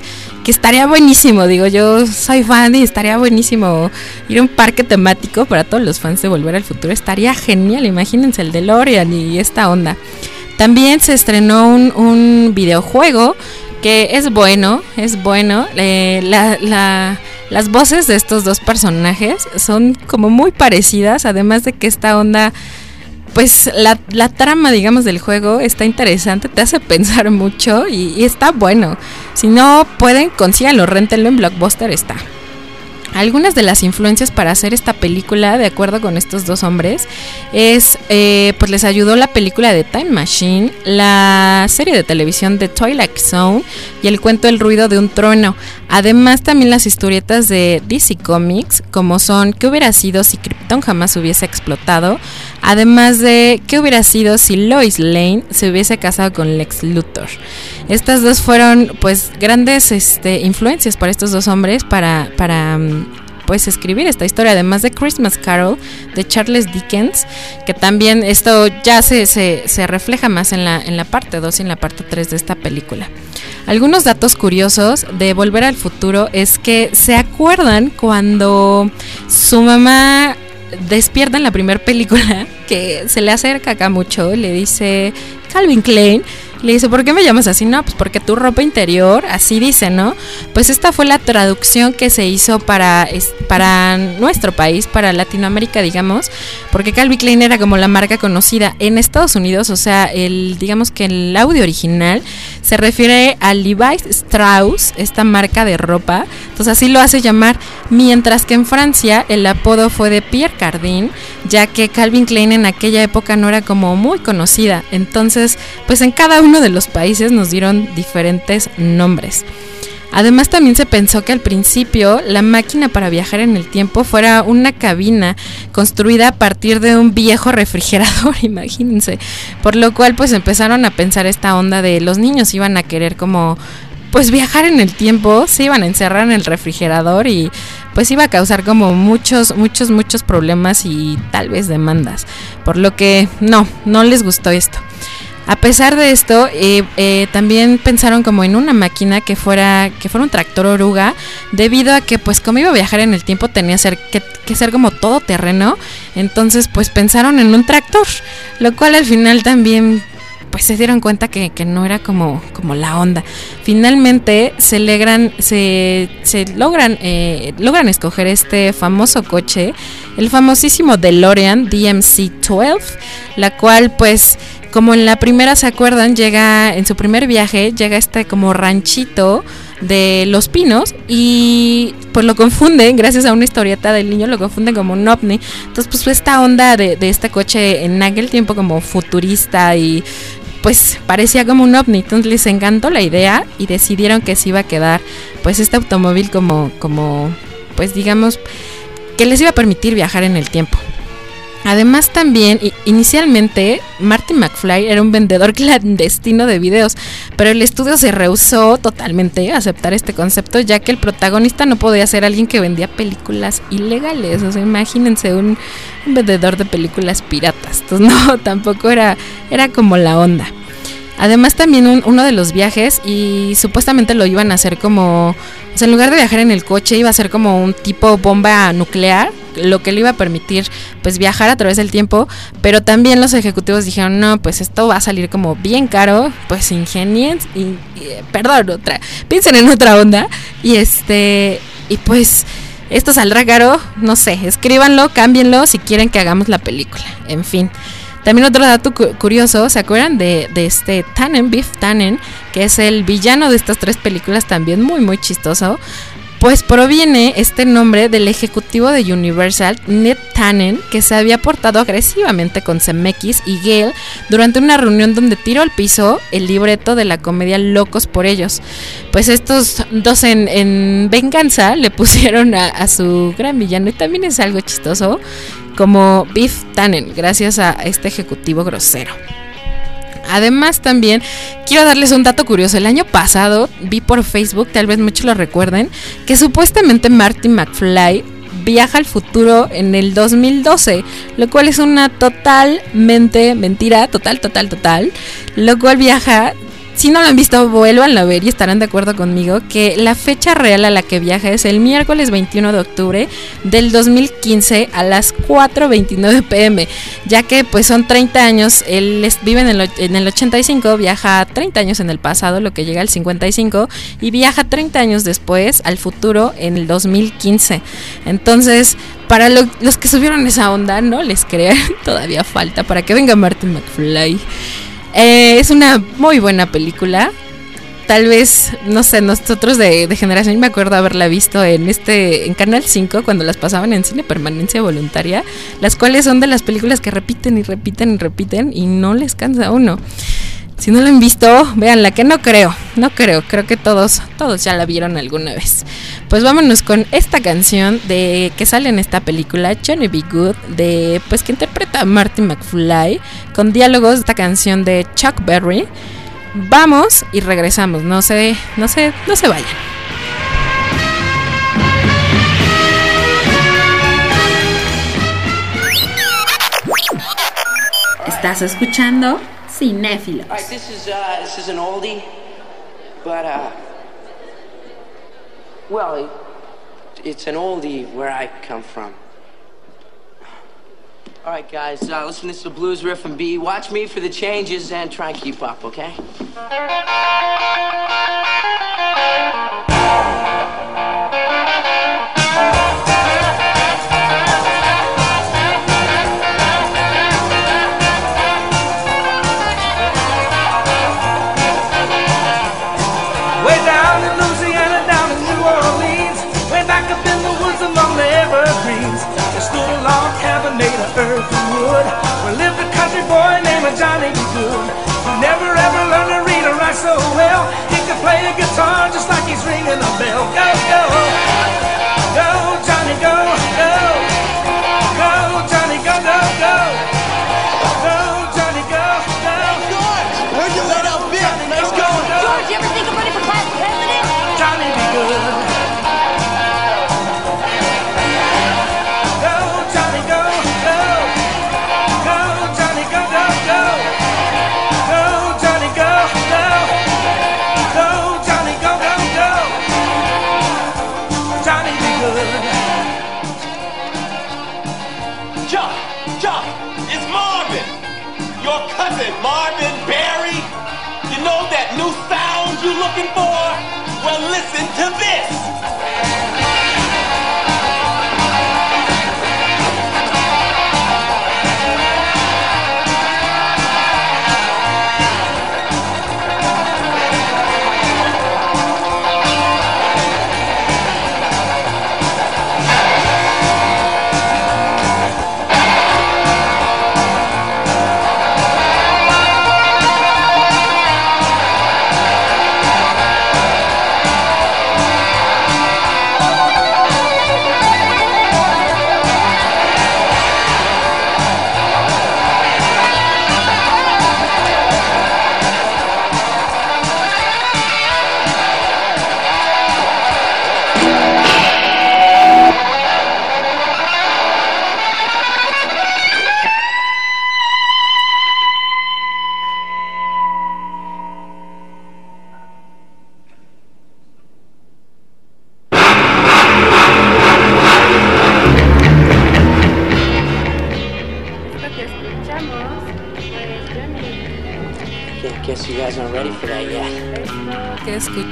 que estaría buenísimo, digo, yo soy fan y estaría buenísimo ir a un parque temático para todos los fans de Volver al Futuro, estaría genial, imagínense el DeLorean y esta onda. También se estrenó un, videojuego que es bueno, es bueno, eh, la, las voces de estos dos personajes son como muy parecidas, además de que esta onda pues la, la, trama, digamos, del juego está interesante, te hace pensar mucho y, y, está bueno. Si no pueden, consíganlo, rentenlo en Blockbuster, está. Algunas de las influencias para hacer esta película, de acuerdo con estos dos hombres, es, eh, pues les ayudó la película de Time Machine, la serie de televisión de Twilight Zone y el cuento El ruido de un trueno. Además también las historietas de DC Comics, como son ¿Qué hubiera sido si Krypton jamás hubiese explotado? Además de ¿Qué hubiera sido si Lois Lane se hubiese casado con Lex Luthor? Estas dos fueron pues grandes este, influencias para estos dos hombres para, para pues escribir esta historia, además de Christmas Carol de Charles Dickens, que también esto ya se, se, se refleja más en la, en la parte 2 y en la parte 3 de esta película. Algunos datos curiosos de Volver al Futuro es que se acuerdan cuando su mamá despierta en la primera película, [laughs] que se le acerca acá mucho, le dice Calvin Klein, le dice, ¿por qué me llamas así? No, pues porque tu ropa interior, así dice, ¿no? Pues esta fue la traducción que se hizo para, para nuestro país, para Latinoamérica, digamos, porque Calvin Klein era como la marca conocida en Estados Unidos, o sea, el, digamos que el audio original se refiere a Levi's Strauss, esta marca de ropa, entonces así lo hace llamar, mientras que en Francia el apodo fue de Pierre Cardin, ya que Calvin Klein en aquella época no era como muy conocida, entonces pues en cada uno de los países nos dieron diferentes nombres. Además también se pensó que al principio la máquina para viajar en el tiempo fuera una cabina construida a partir de un viejo refrigerador, [laughs] imagínense. Por lo cual pues empezaron a pensar esta onda de los niños iban a querer como pues viajar en el tiempo, se iban a encerrar en el refrigerador y pues iba a causar como muchos, muchos, muchos problemas y tal vez demandas. Por lo que no, no les gustó esto. A pesar de esto, eh, eh, también pensaron como en una máquina que fuera, que fuera un tractor oruga, debido a que pues como iba a viajar en el tiempo tenía que, ser como todo terreno, entonces pues pensaron en un tractor, lo cual al final también pues se dieron cuenta que, no era como, como la onda. Finalmente se se, se logran, eh, logran escoger este famoso coche, el famosísimo DeLorean DMC-12, la cual pues como en la primera se acuerdan, llega en su primer viaje, llega este como ranchito de los pinos y pues lo confunden, [laughs] gracias a una historieta del niño, lo confunden como un ovni. Entonces pues esta onda de, de este coche en aquel tiempo como futurista y pues parecía como un ovni, entonces les encantó la idea y decidieron que se iba a quedar pues este automóvil como, como pues digamos que les iba a permitir viajar en el tiempo. Además también, inicialmente, Marty McFly era un vendedor [laughs] clandestino de videos, pero el estudio se rehusó totalmente a aceptar este concepto, ya que el protagonista no podía ser alguien que vendía películas ilegales. O sea, imagínense un, un vendedor de películas piratas. Entonces, [laughs] no, tampoco era, era como la onda. Además también un- uno de los viajes y supuestamente lo iban a hacer como, o sea, en lugar de viajar en el coche iba a ser como un tipo bomba nuclear, lo que le iba a permitir pues viajar a través del tiempo, pero también los ejecutivos dijeron, no, pues esto va a salir como bien caro, pues ingenien, y, y, eh, perdón, otra, piensen en otra onda y este, y pues esto saldrá caro, no sé, escríbanlo, cámbienlo si quieren que hagamos la película, en fin. También otro dato cu- curioso, ¿se acuerdan de, de este Tannen, Biff Tannen, que es el villano de estas tres películas también muy muy chistoso? Pues proviene este nombre del ejecutivo de Universal, Ned Tannen, que se había portado agresivamente con Zemeckis y Gale durante una reunión donde tiró al piso el libreto de la comedia Locos por ellos. Pues estos dos en, en venganza [laughs] le pusieron a, a su gran villano y también es algo chistoso como Biff Tannen, gracias a este ejecutivo grosero. Además también quiero darles un dato curioso. El año pasado vi por Facebook, tal vez muchos lo recuerden, que supuestamente Marty McFly viaja al futuro en el 2012, lo cual es una totalmente mentira, total, total, total. Lo cual viaja, si no lo han visto, vuélvanlo a ver y estarán de acuerdo conmigo que la fecha real a la que viaja es el miércoles 21 de octubre del 2015 a las 4.29 pm, ya que pues son 30 años, él vive en el, och- en el 85, viaja 30 años en el pasado, lo que llega al 55, y viaja 30 años después al futuro en el 2015. Entonces, para lo- los que subieron esa onda, no les crean, [laughs] todavía falta para que venga Martin McFly. Eh, es una muy buena película. Tal vez, no sé, nosotros de, de generación, me acuerdo haberla visto en este en Canal 5 cuando las pasaban en cine permanencia voluntaria, las cuales son de las películas que repiten y repiten y repiten y no les cansa a uno. Si no la han visto, véanla, que no creo, no creo, creo que todos, todos ya la vieron alguna vez. Pues vámonos con esta canción de que sale en esta película, Johnny B. Good, de pues que interpreta a Marty McFly, con diálogos de esta canción de Chuck Berry. Vamos y regresamos, no se, no se, no se vayan. ¿Estás escuchando? Cinéfilos. All right, this is uh, this is an oldie, but uh, well, it, it's an oldie where I come from. All right, guys, uh, listen. This is the blues riff and B. Watch me for the changes and try and keep up, okay?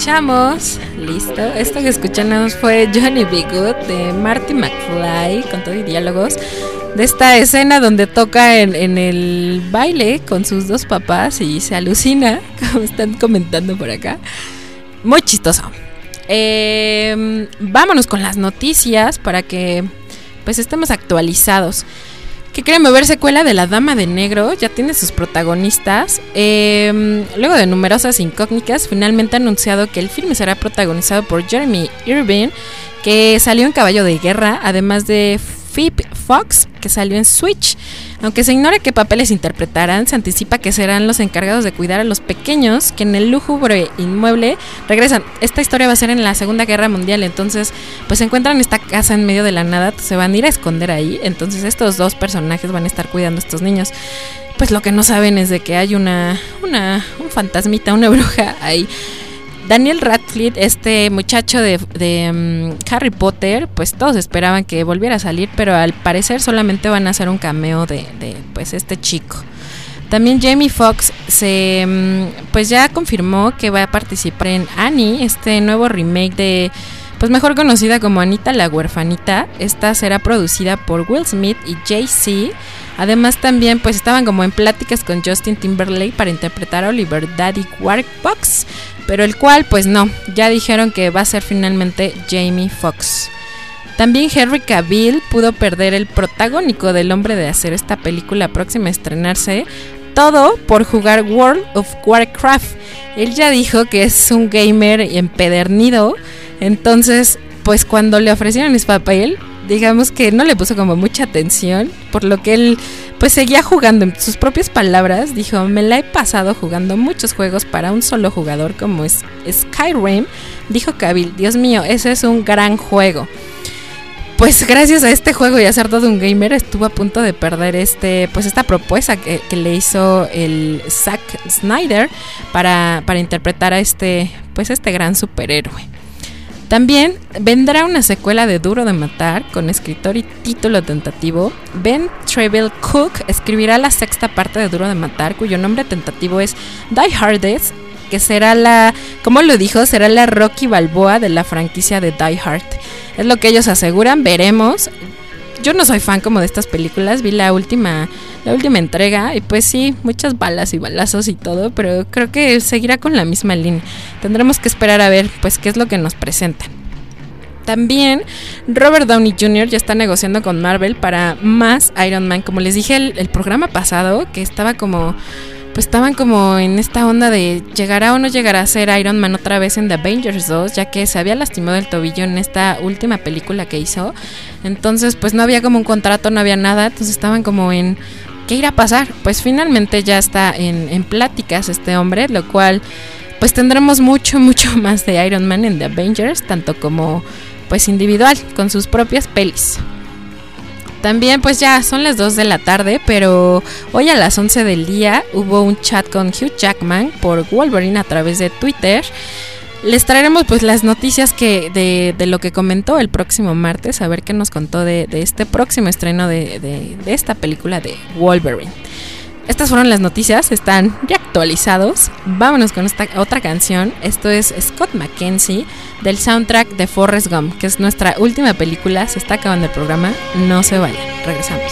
Escuchamos, listo, esto que escuchamos fue Johnny B. Good de Marty McFly, con todo y diálogos, de esta escena donde toca en, en el baile con sus dos papás y se alucina, [laughs] como están comentando por acá. Muy chistoso. Eh, vámonos con las noticias para que pues estemos actualizados. Que quieren mover secuela de La Dama de Negro, ya tiene sus protagonistas. Eh, luego de numerosas incógnitas, finalmente ha anunciado que el filme será protagonizado por Jeremy Irving, que salió en Caballo de Guerra, además de Phoebe Fox, que salió en Switch. Aunque se ignore qué papeles interpretarán, se anticipa que serán los encargados de cuidar a los pequeños que en el lúgubre inmueble regresan. Esta historia va a ser en la Segunda Guerra Mundial, entonces pues se encuentran esta casa en medio de la nada, se van a ir a esconder ahí, entonces estos dos personajes van a estar cuidando a estos niños. Pues lo que no saben es de que hay una, una un fantasmita, una bruja ahí. Daniel Radcliffe, este muchacho de, mm, Harry Potter, pues todos esperaban que volviera a salir, pero al parecer solamente van a hacer un cameo de, de, pues este chico. También Jamie Foxx se mm, pues ya confirmó que va a participar en Annie, este nuevo remake de pues mejor conocida como Anita la huerfanita. Esta será producida por Will Smith y Jay-Z. Además también pues estaban como en pláticas con Justin Timberlake para interpretar a Oliver Daddy Warbox, pero el cual pues no, ya dijeron que va a ser finalmente Jamie Foxx. También Henry Cavill pudo perder el protagónico del hombre de hacer esta película próxima a estrenarse, todo por jugar World of Warcraft. Él ya dijo que es un gamer empedernido, entonces pues cuando le ofrecieron ese papel, digamos que no le puso como mucha atención, por lo que él pues seguía jugando en sus propias palabras, dijo, me la he pasado jugando muchos juegos para un solo jugador como es Skyrim, dijo Cavill, Dios mío, ese es un gran juego. pues gracias a este juego y a ser todo un gamer estuvo a punto de perder este pues esta propuesta que, le hizo el Zack Snyder para, para interpretar a este pues este gran superhéroe. También vendrá una secuela de Duro de Matar con escritor y título tentativo. Ben Trevel Cook escribirá la sexta parte de Duro de Matar, cuyo nombre tentativo es Die Hardest, que será la, como lo dijo, será la Rocky Balboa de la franquicia de Die Hard. Es lo que ellos aseguran, veremos. Yo no soy fan como de estas películas, vi la última la última entrega y pues sí, muchas balas y balazos y todo, pero creo que seguirá con la misma línea. Tendremos que esperar a ver pues qué es lo que nos presentan. También Robert Downey Jr. ya está negociando con Marvel para más Iron Man. Como les dije el, el programa pasado, que estaba como pues estaban como en esta onda de llegará o no llegará a ser Iron Man otra vez en The Avengers 2, ya que se había lastimado el tobillo en esta última película que hizo. Entonces, pues no había como un contrato, no había nada, entonces estaban como en ¿qué irá a pasar? Pues finalmente ya está en, en pláticas este hombre, lo cual pues tendremos mucho, [laughs] mucho más de Iron Man en The Avengers, tanto como pues individual, con sus propias pelis. También pues ya son las 2 de la tarde, pero hoy a las 11 del día hubo un chat con Hugh Jackman por Wolverine a través de Twitter. Les traeremos pues las noticias que de, de lo que comentó el próximo martes, a ver qué nos contó de, de este próximo estreno de, de- de esta película de Wolverine. Estas fueron las noticias, están ya actualizados. Vámonos con esta otra canción. Esto es Scott McKenzie del soundtrack de Forrest Gump, que es nuestra última película. Se está acabando el programa. No se vayan. Regresamos.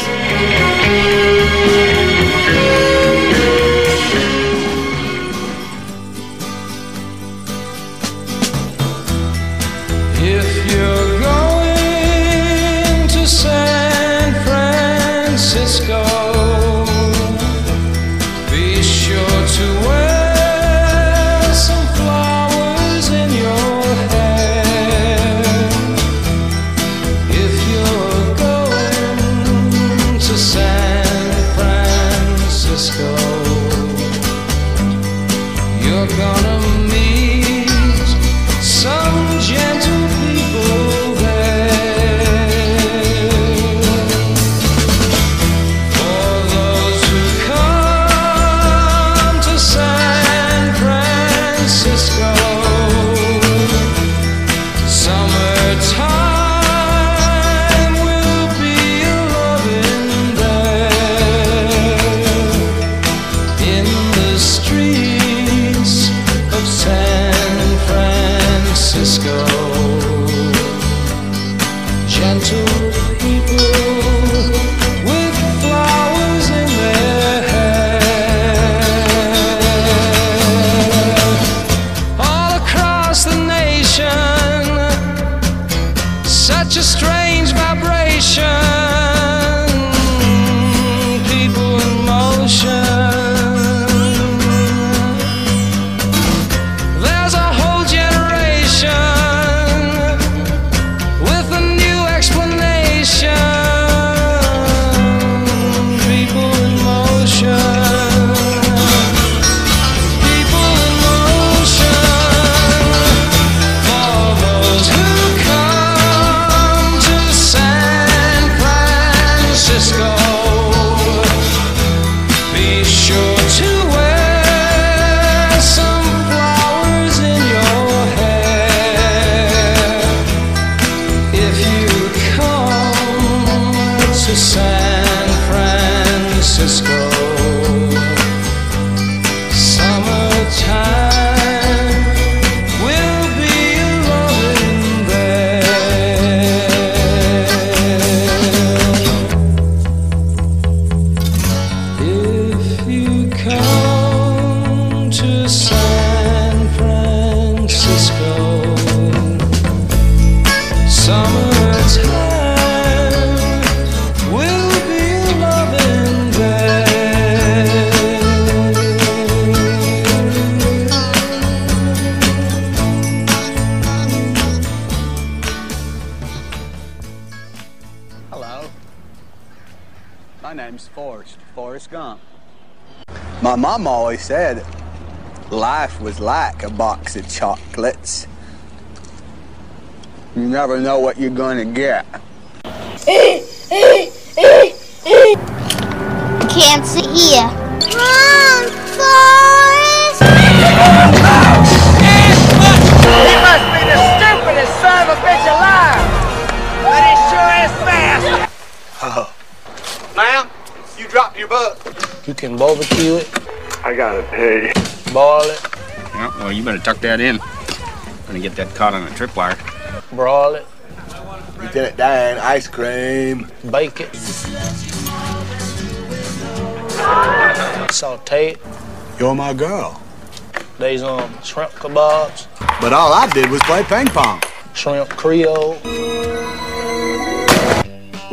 Said life was like a box of chocolates. You never know what you're going to get. Can't sit here. Run, Forrest! He must be the stupidest son of a bitch alive! But he sure is fast! Oh. [laughs] Ma'am, you dropped your book. You can barbecue it, I gotta pay. boil it, Yeah, well, you better tuck that in. Gonna get that caught on a tripwire. broil it, Lieutenant Dan, ice cream. bake it, saute it. You're my girl. There's um shrimp kebabs, But all I did was play ping pong. shrimp creole.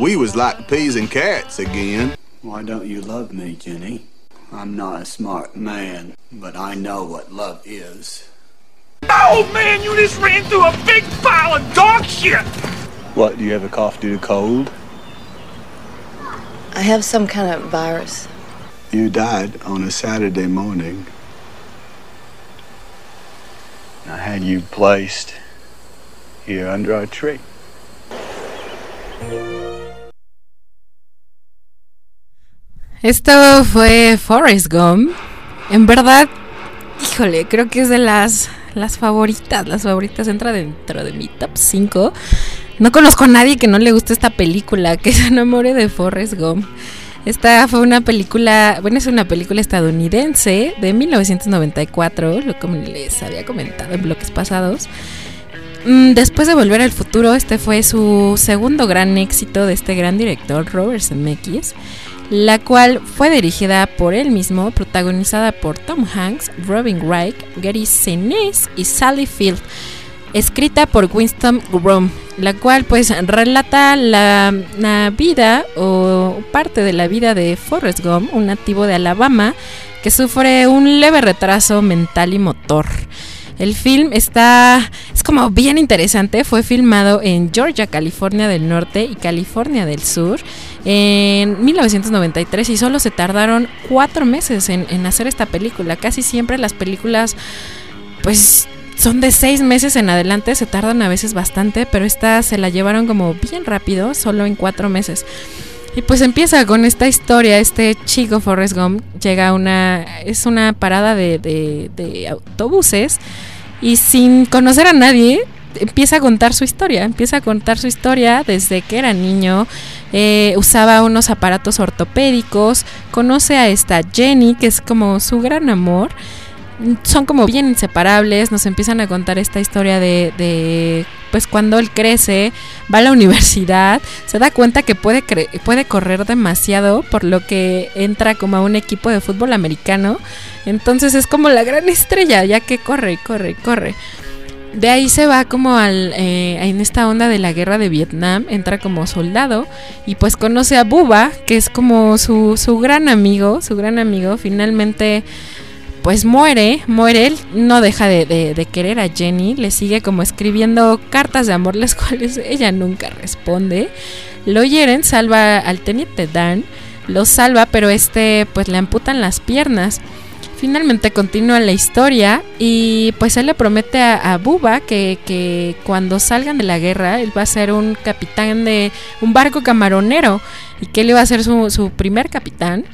We was like peas and carrots again. Why don't you love me, Jenny? I'm not a smart man, but I know what love is. Oh man, you just ran through a big pile of dog shit! What, do you have a cough due to cold? I have some kind of virus. You died on a Saturday morning. I had you placed here under a tree. Esto fue Forrest Gump. En verdad, híjole, creo que es de las, las favoritas. Las favoritas entra dentro de mi top 5. No conozco a nadie que no le guste esta película, que se enamore de Forrest Gump. Esta fue una película, bueno, es una película estadounidense de 1994, lo como les había comentado en bloques pasados. Mm, Después de Volver al Futuro, este fue su segundo gran éxito de este gran director, Robert Zemeckis, la cual fue dirigida por él mismo, protagonizada por Tom Hanks, Robin Wright, Gary Sinise y Sally Field, escrita por Winston Groom, la cual pues relata la, vida o parte de la vida de Forrest Gump, un nativo de Alabama que sufre un leve retraso mental y motor. El film está, es como bien interesante, fue filmado en Georgia, California del Norte y California del Sur en 1993 y solo se tardaron cuatro meses en, hacer esta película. Casi siempre las películas, pues son de seis meses en adelante, se tardan a veces bastante, pero esta se la llevaron como bien rápido, solo en cuatro meses. Y pues empieza con esta historia, este chico Forrest Gump llega a una, es una parada de- de autobuses y sin conocer a nadie empieza a contar su historia, empieza a contar su historia desde que era niño, eh, usaba unos aparatos ortopédicos, conoce a esta Jenny que es como su gran amor. Son como bien inseparables, nos empiezan a contar esta historia de, de, pues cuando él crece, va a la universidad, se da cuenta que puede, puede correr demasiado, por lo que entra como a un equipo de fútbol americano, entonces es como la gran estrella, ya que corre, corre, corre. De ahí se va como al, eh, en esta onda de la guerra de Vietnam, entra como soldado y pues conoce a Buba, que es como su, su gran amigo, su gran amigo, finalmente pues muere, muere él, no deja de, querer a Jenny, le sigue como escribiendo cartas de amor, las [laughs] cuales ella nunca responde. Lo hieren, salva al teniente Dan, lo salva, pero este pues le amputan las piernas. Finalmente continúa la historia y pues él le promete a, Buba que, cuando salgan de la guerra él va a ser un capitán de un barco camaronero y que él iba a ser su primer capitán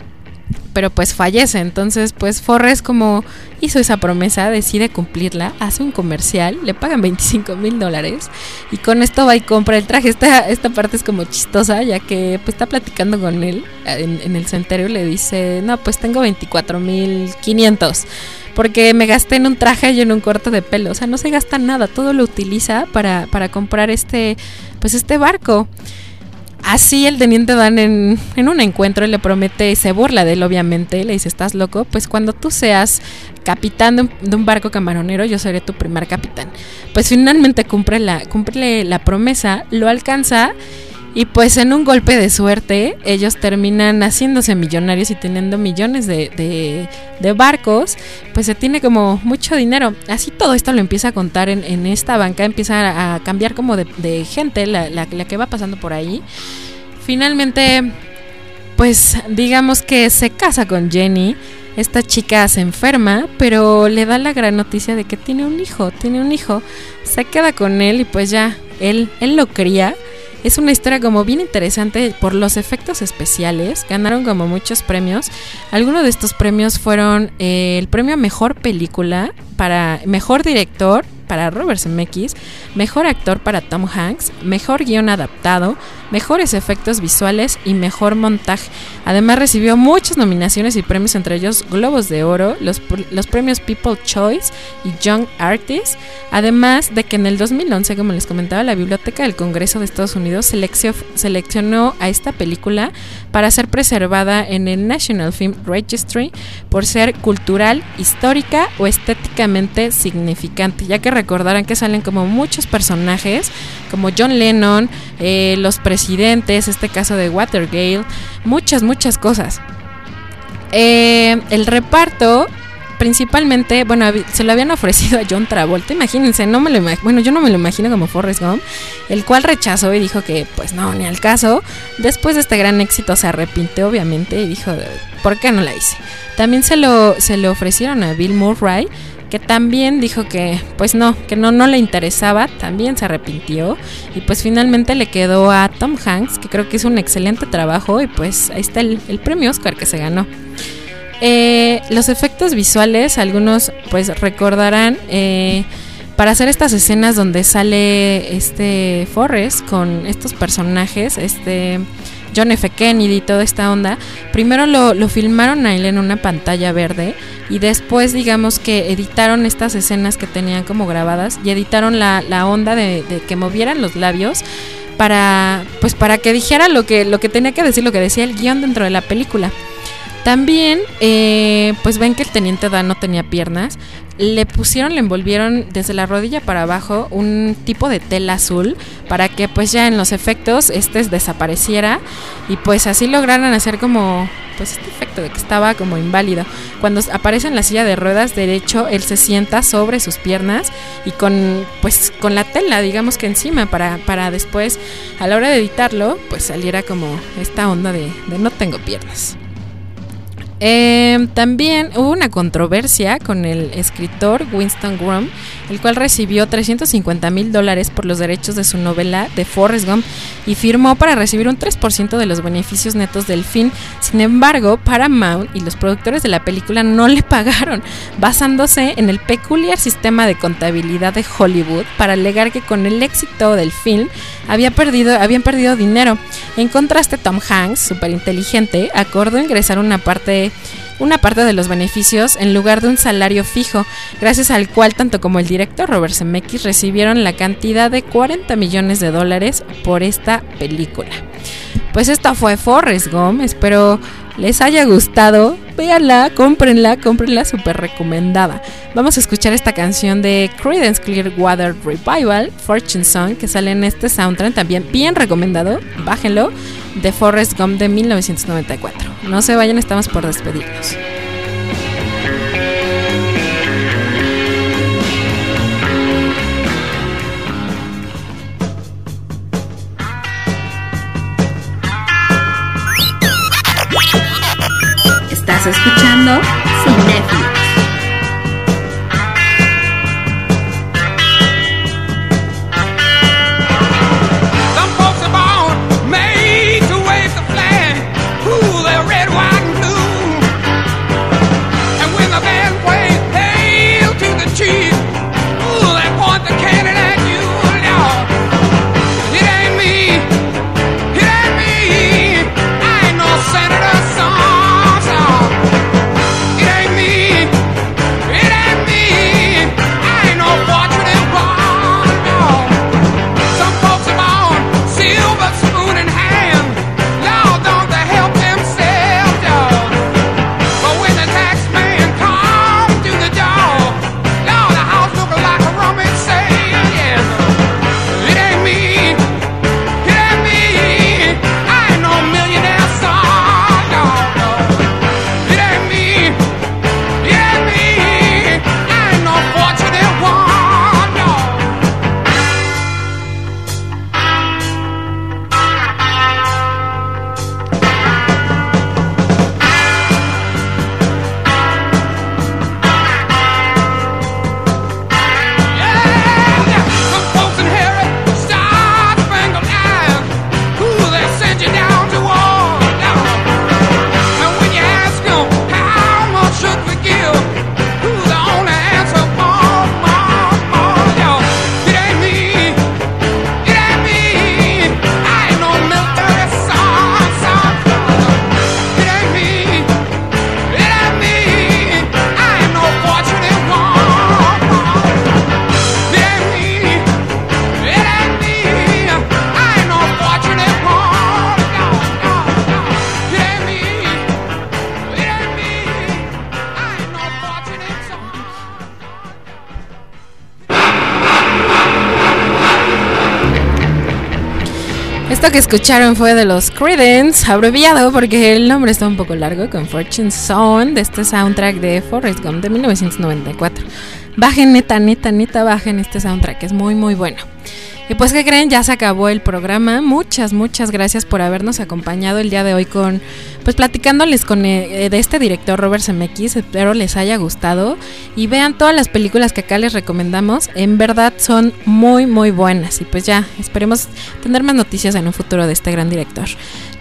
pero pues fallece. Entonces, pues Forrest como hizo esa promesa, decide cumplirla, hace un comercial, le pagan 25 mil dólares y con esto va y compra el traje. Esta, esta parte es como chistosa, ya que pues está platicando con él en, el cementerio y le dice, no, pues tengo 24 mil 500. Porque me gasté en un traje y en un corte de pelo. O sea, no se gasta nada. Todo lo utiliza para, para comprar este, pues este barco. Así el teniente Dan en, en un encuentro le promete, se burla de él obviamente, le dice, ¿estás loco? Pues cuando tú seas capitán de un, de un barco camaronero, yo seré tu primer capitán. Pues finalmente cumple la, cumple la promesa, lo alcanza y pues en un golpe de suerte ellos terminan haciéndose millonarios y teniendo millones de, de- barcos, pues se tiene como mucho dinero. Así todo esto lo empieza a contar en, en esta banca, empieza a, cambiar como de, gente la, la- la que va pasando por ahí. Finalmente, pues digamos que se casa con Jenny. Esta chica se enferma, pero le da la gran noticia de que tiene un hijo, tiene un hijo. Se queda con él y pues ya, él, él lo cría. Es una historia como bien interesante por los efectos especiales. Ganaron como muchos premios. Algunos de estos premios fueron eh, el premio a mejor película para mejor director para Robert Zemeckis, mejor actor para Tom Hanks, mejor guion adaptado, mejores efectos visuales y mejor montaje. Además recibió muchas nominaciones y premios, entre ellos Globos de Oro, los, los premios People Choice y Young Artist. Además de que en el 2011, como les comentaba, la Biblioteca del Congreso de Estados Unidos seleccio- seleccionó a esta película para ser preservada en el National Film Registry por ser cultural, histórica o significante, ya que recordarán que salen como muchos personajes, como John Lennon, eh, los presidentes, este caso de Watergate, muchas, muchas cosas. Eh, el reparto principalmente, bueno, se lo habían [laughs] ofrecido a John Travolta, imagínense, no me lo bueno, yo no me lo imagino como Forrest Gump, el cual rechazó y dijo que pues no, ni al caso. Después de este gran éxito se arrepintió obviamente y dijo, ¿por qué no la hice? También se lo, se lo ofrecieron a Bill Murray, que también dijo que pues no, que no, no le interesaba, también se arrepintió y pues finalmente le quedó a Tom Hanks, que creo que hizo un excelente trabajo y pues ahí está el, el premio Oscar que se ganó. Eh, los efectos visuales, algunos pues recordarán eh, para hacer estas escenas donde sale este Forrest con estos personajes, este John F. Kennedy y toda esta onda, primero lo, lo filmaron a él en una pantalla verde y después digamos que editaron estas escenas que tenían como grabadas y editaron la, la onda de, de que movieran los labios para pues para que dijera lo que, lo que tenía que decir, lo que decía el guion dentro de la película. También, eh, pues ven que el teniente Dan no tenía piernas. Le pusieron, le envolvieron desde la rodilla para abajo un tipo de tela azul para que pues ya en los efectos este desapareciera y pues así lograran hacer como pues este efecto de que estaba como inválido. Cuando aparece en la silla de ruedas derecho, él se sienta sobre sus piernas y con pues con la tela, digamos que encima para, para después a la hora de editarlo pues saliera como esta onda de, de no tengo piernas. Eh, también hubo una controversia con el escritor Winston Grum, el cual recibió 350 mil dólares por los derechos de su novela de Forrest Gump y firmó para recibir un 3% de los beneficios netos del film. Sin embargo, Paramount y los productores de la película no le pagaron, basándose en el peculiar sistema de contabilidad de Hollywood para alegar que con el éxito del film había perdido, habían perdido dinero. En contraste, Tom Hanks, súper inteligente, acordó ingresar una parte una parte de los beneficios en lugar de un salario fijo, gracias al cual tanto como el director Robert Zemeckis recibieron la cantidad de 40 millones de dólares por esta película. Pues esta fue Forrest Gump, espero les haya gustado, véanla, cómprenla, cómprenla, súper recomendada. Vamos a escuchar esta canción de Creedence Clearwater Revival, Fortune Song, que sale en este soundtrack, también bien recomendado, bájenlo, de Forrest Gump de 1994. No se vayan, estamos por despedirnos. Estás escuchando Cinéfilos. Escucharon fue de los Credence, abreviado porque el nombre está un poco largo, con Fortune Zone, de este soundtrack de Forrest Gump de 1994. Bajen, neta, neta, neta, bajen este soundtrack, es muy, muy bueno. Y pues, ¿qué creen? Ya se acabó el programa. Muchas, muchas gracias por habernos acompañado el día de hoy con, pues platicándoles con eh, de este director Robert Zemeckis. Espero les haya gustado y vean todas las películas que acá les recomendamos. En verdad son muy, muy buenas. Y pues ya, esperemos tener más noticias en un futuro de este gran director.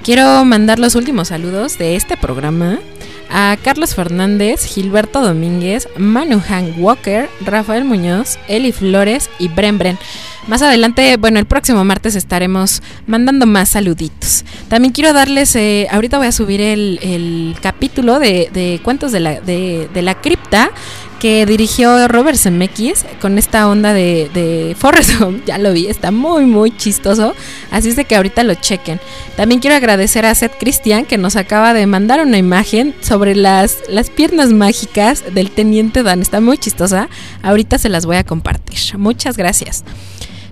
Quiero mandar los últimos saludos de este programa a Carlos Fernández, Gilberto Domínguez, Manu Han Walker, Rafael Muñoz, Eli Flores y Bren Bren. Más adelante, bueno, el próximo martes estaremos mandando más saluditos. También quiero darles, eh, ahorita voy a subir el, el capítulo de, de cuentos de la, de la cripta que dirigió Robert Zemeckis con esta onda de, de Forrest. [laughs] Ya lo vi, está muy, muy chistoso. Así es de que ahorita lo chequen. También quiero agradecer a Seth Christian que nos acaba de mandar una imagen sobre las, las piernas mágicas del Teniente Dan. Está muy chistosa. Ahorita se las voy a compartir. Muchas gracias.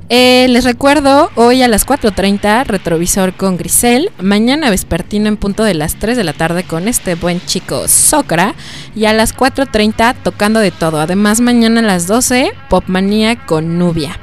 Eh, les recuerdo, hoy a las 4.30, retrovisor con Grisel. Mañana vespertino en punto de las 3 de la tarde con este buen chico Socra. Y a las 4.30 tocando de todo. Además, mañana a las 12, Popmanía con Nubia.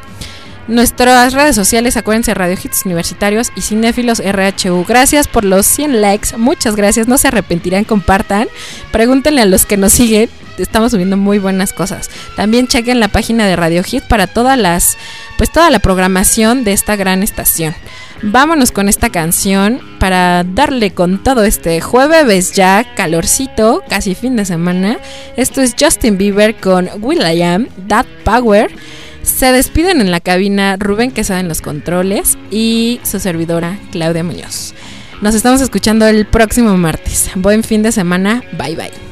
Nuestras redes sociales, acuérdense, Radio Hits Universitarios y Cinéfilos RHU. Gracias por los 100 likes, muchas gracias, no se arrepentirán, compartan. Pregúntenle a los que nos siguen, estamos subiendo muy buenas cosas. También chequen la página de Radio Hit para todas las, pues toda la programación de esta gran estación. Vámonos con esta canción para darle con todo este jueves ya, calorcito, casi fin de semana. Esto es Justin Bieber con Will I Am, That Power. Se despiden en la cabina Rubén Quesada en los controles y su servidora Claudia Muñoz. Nos estamos escuchando el próximo martes. Buen fin de semana. Bye bye.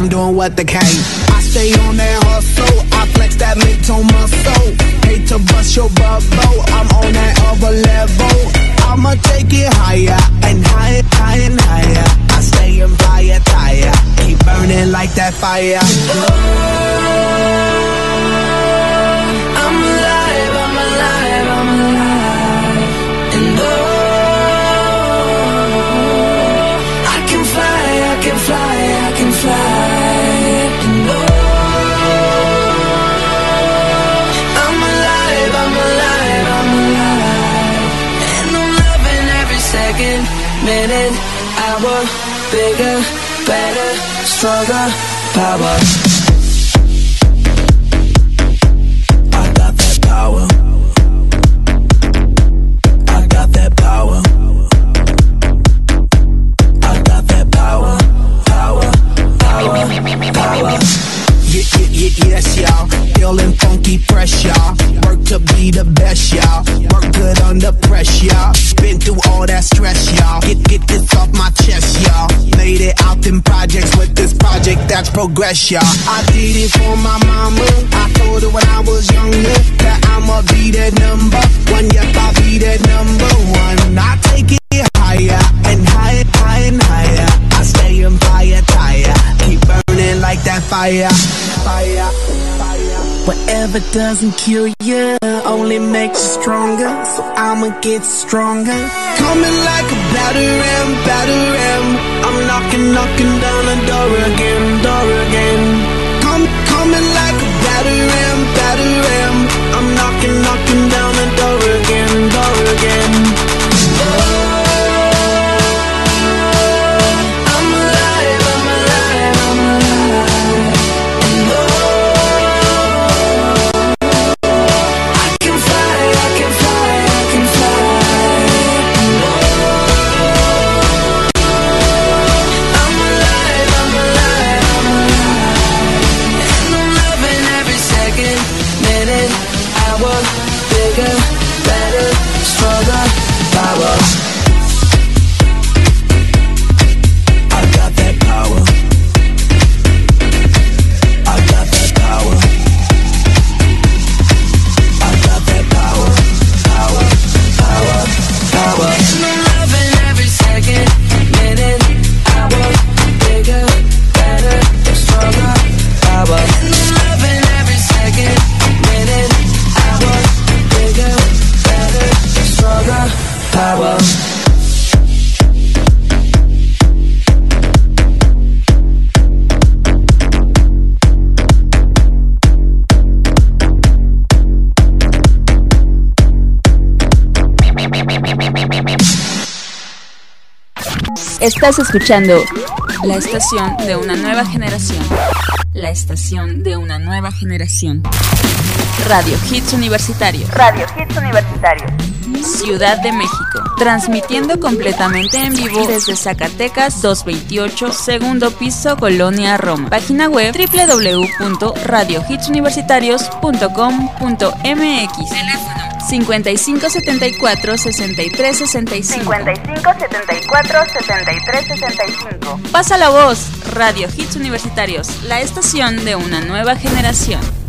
I'm doing what they can. I stay on that hustle. I flex that mental muscle. Hate to bust your bubble. I'm on that other level. I'ma take it higher and higher, higher and higher. I stay in fire tire. Keep burning like that fire. I'm hour, bigger, better, stronger, power. progress, y'all. I did it for my mama. I told her when I was younger that I'ma be that number one. Yep, I'll be that number one. I take it higher and higher, higher and higher. I stay on fire, tire. Keep burning like that fire, fire, fire. Whatever doesn't kill you only makes you stronger. So I'ma get stronger. Coming like a batter ram, batter ram. I'm knocking, knocking down the door again, door again. Estás escuchando la estación de una nueva generación. La estación de una nueva generación. Radio Hits Universitario. Radio Hits Universitario. Ciudad de México. Transmitiendo completamente en vivo desde Zacatecas 228, segundo piso, Colonia Roma. Página web www.radiohitsuniversitarios.com.mx. Teléfono 5574 6365. 5574 7365. Pasa la voz, Radio Hits Universitarios, la estación de una nueva generación.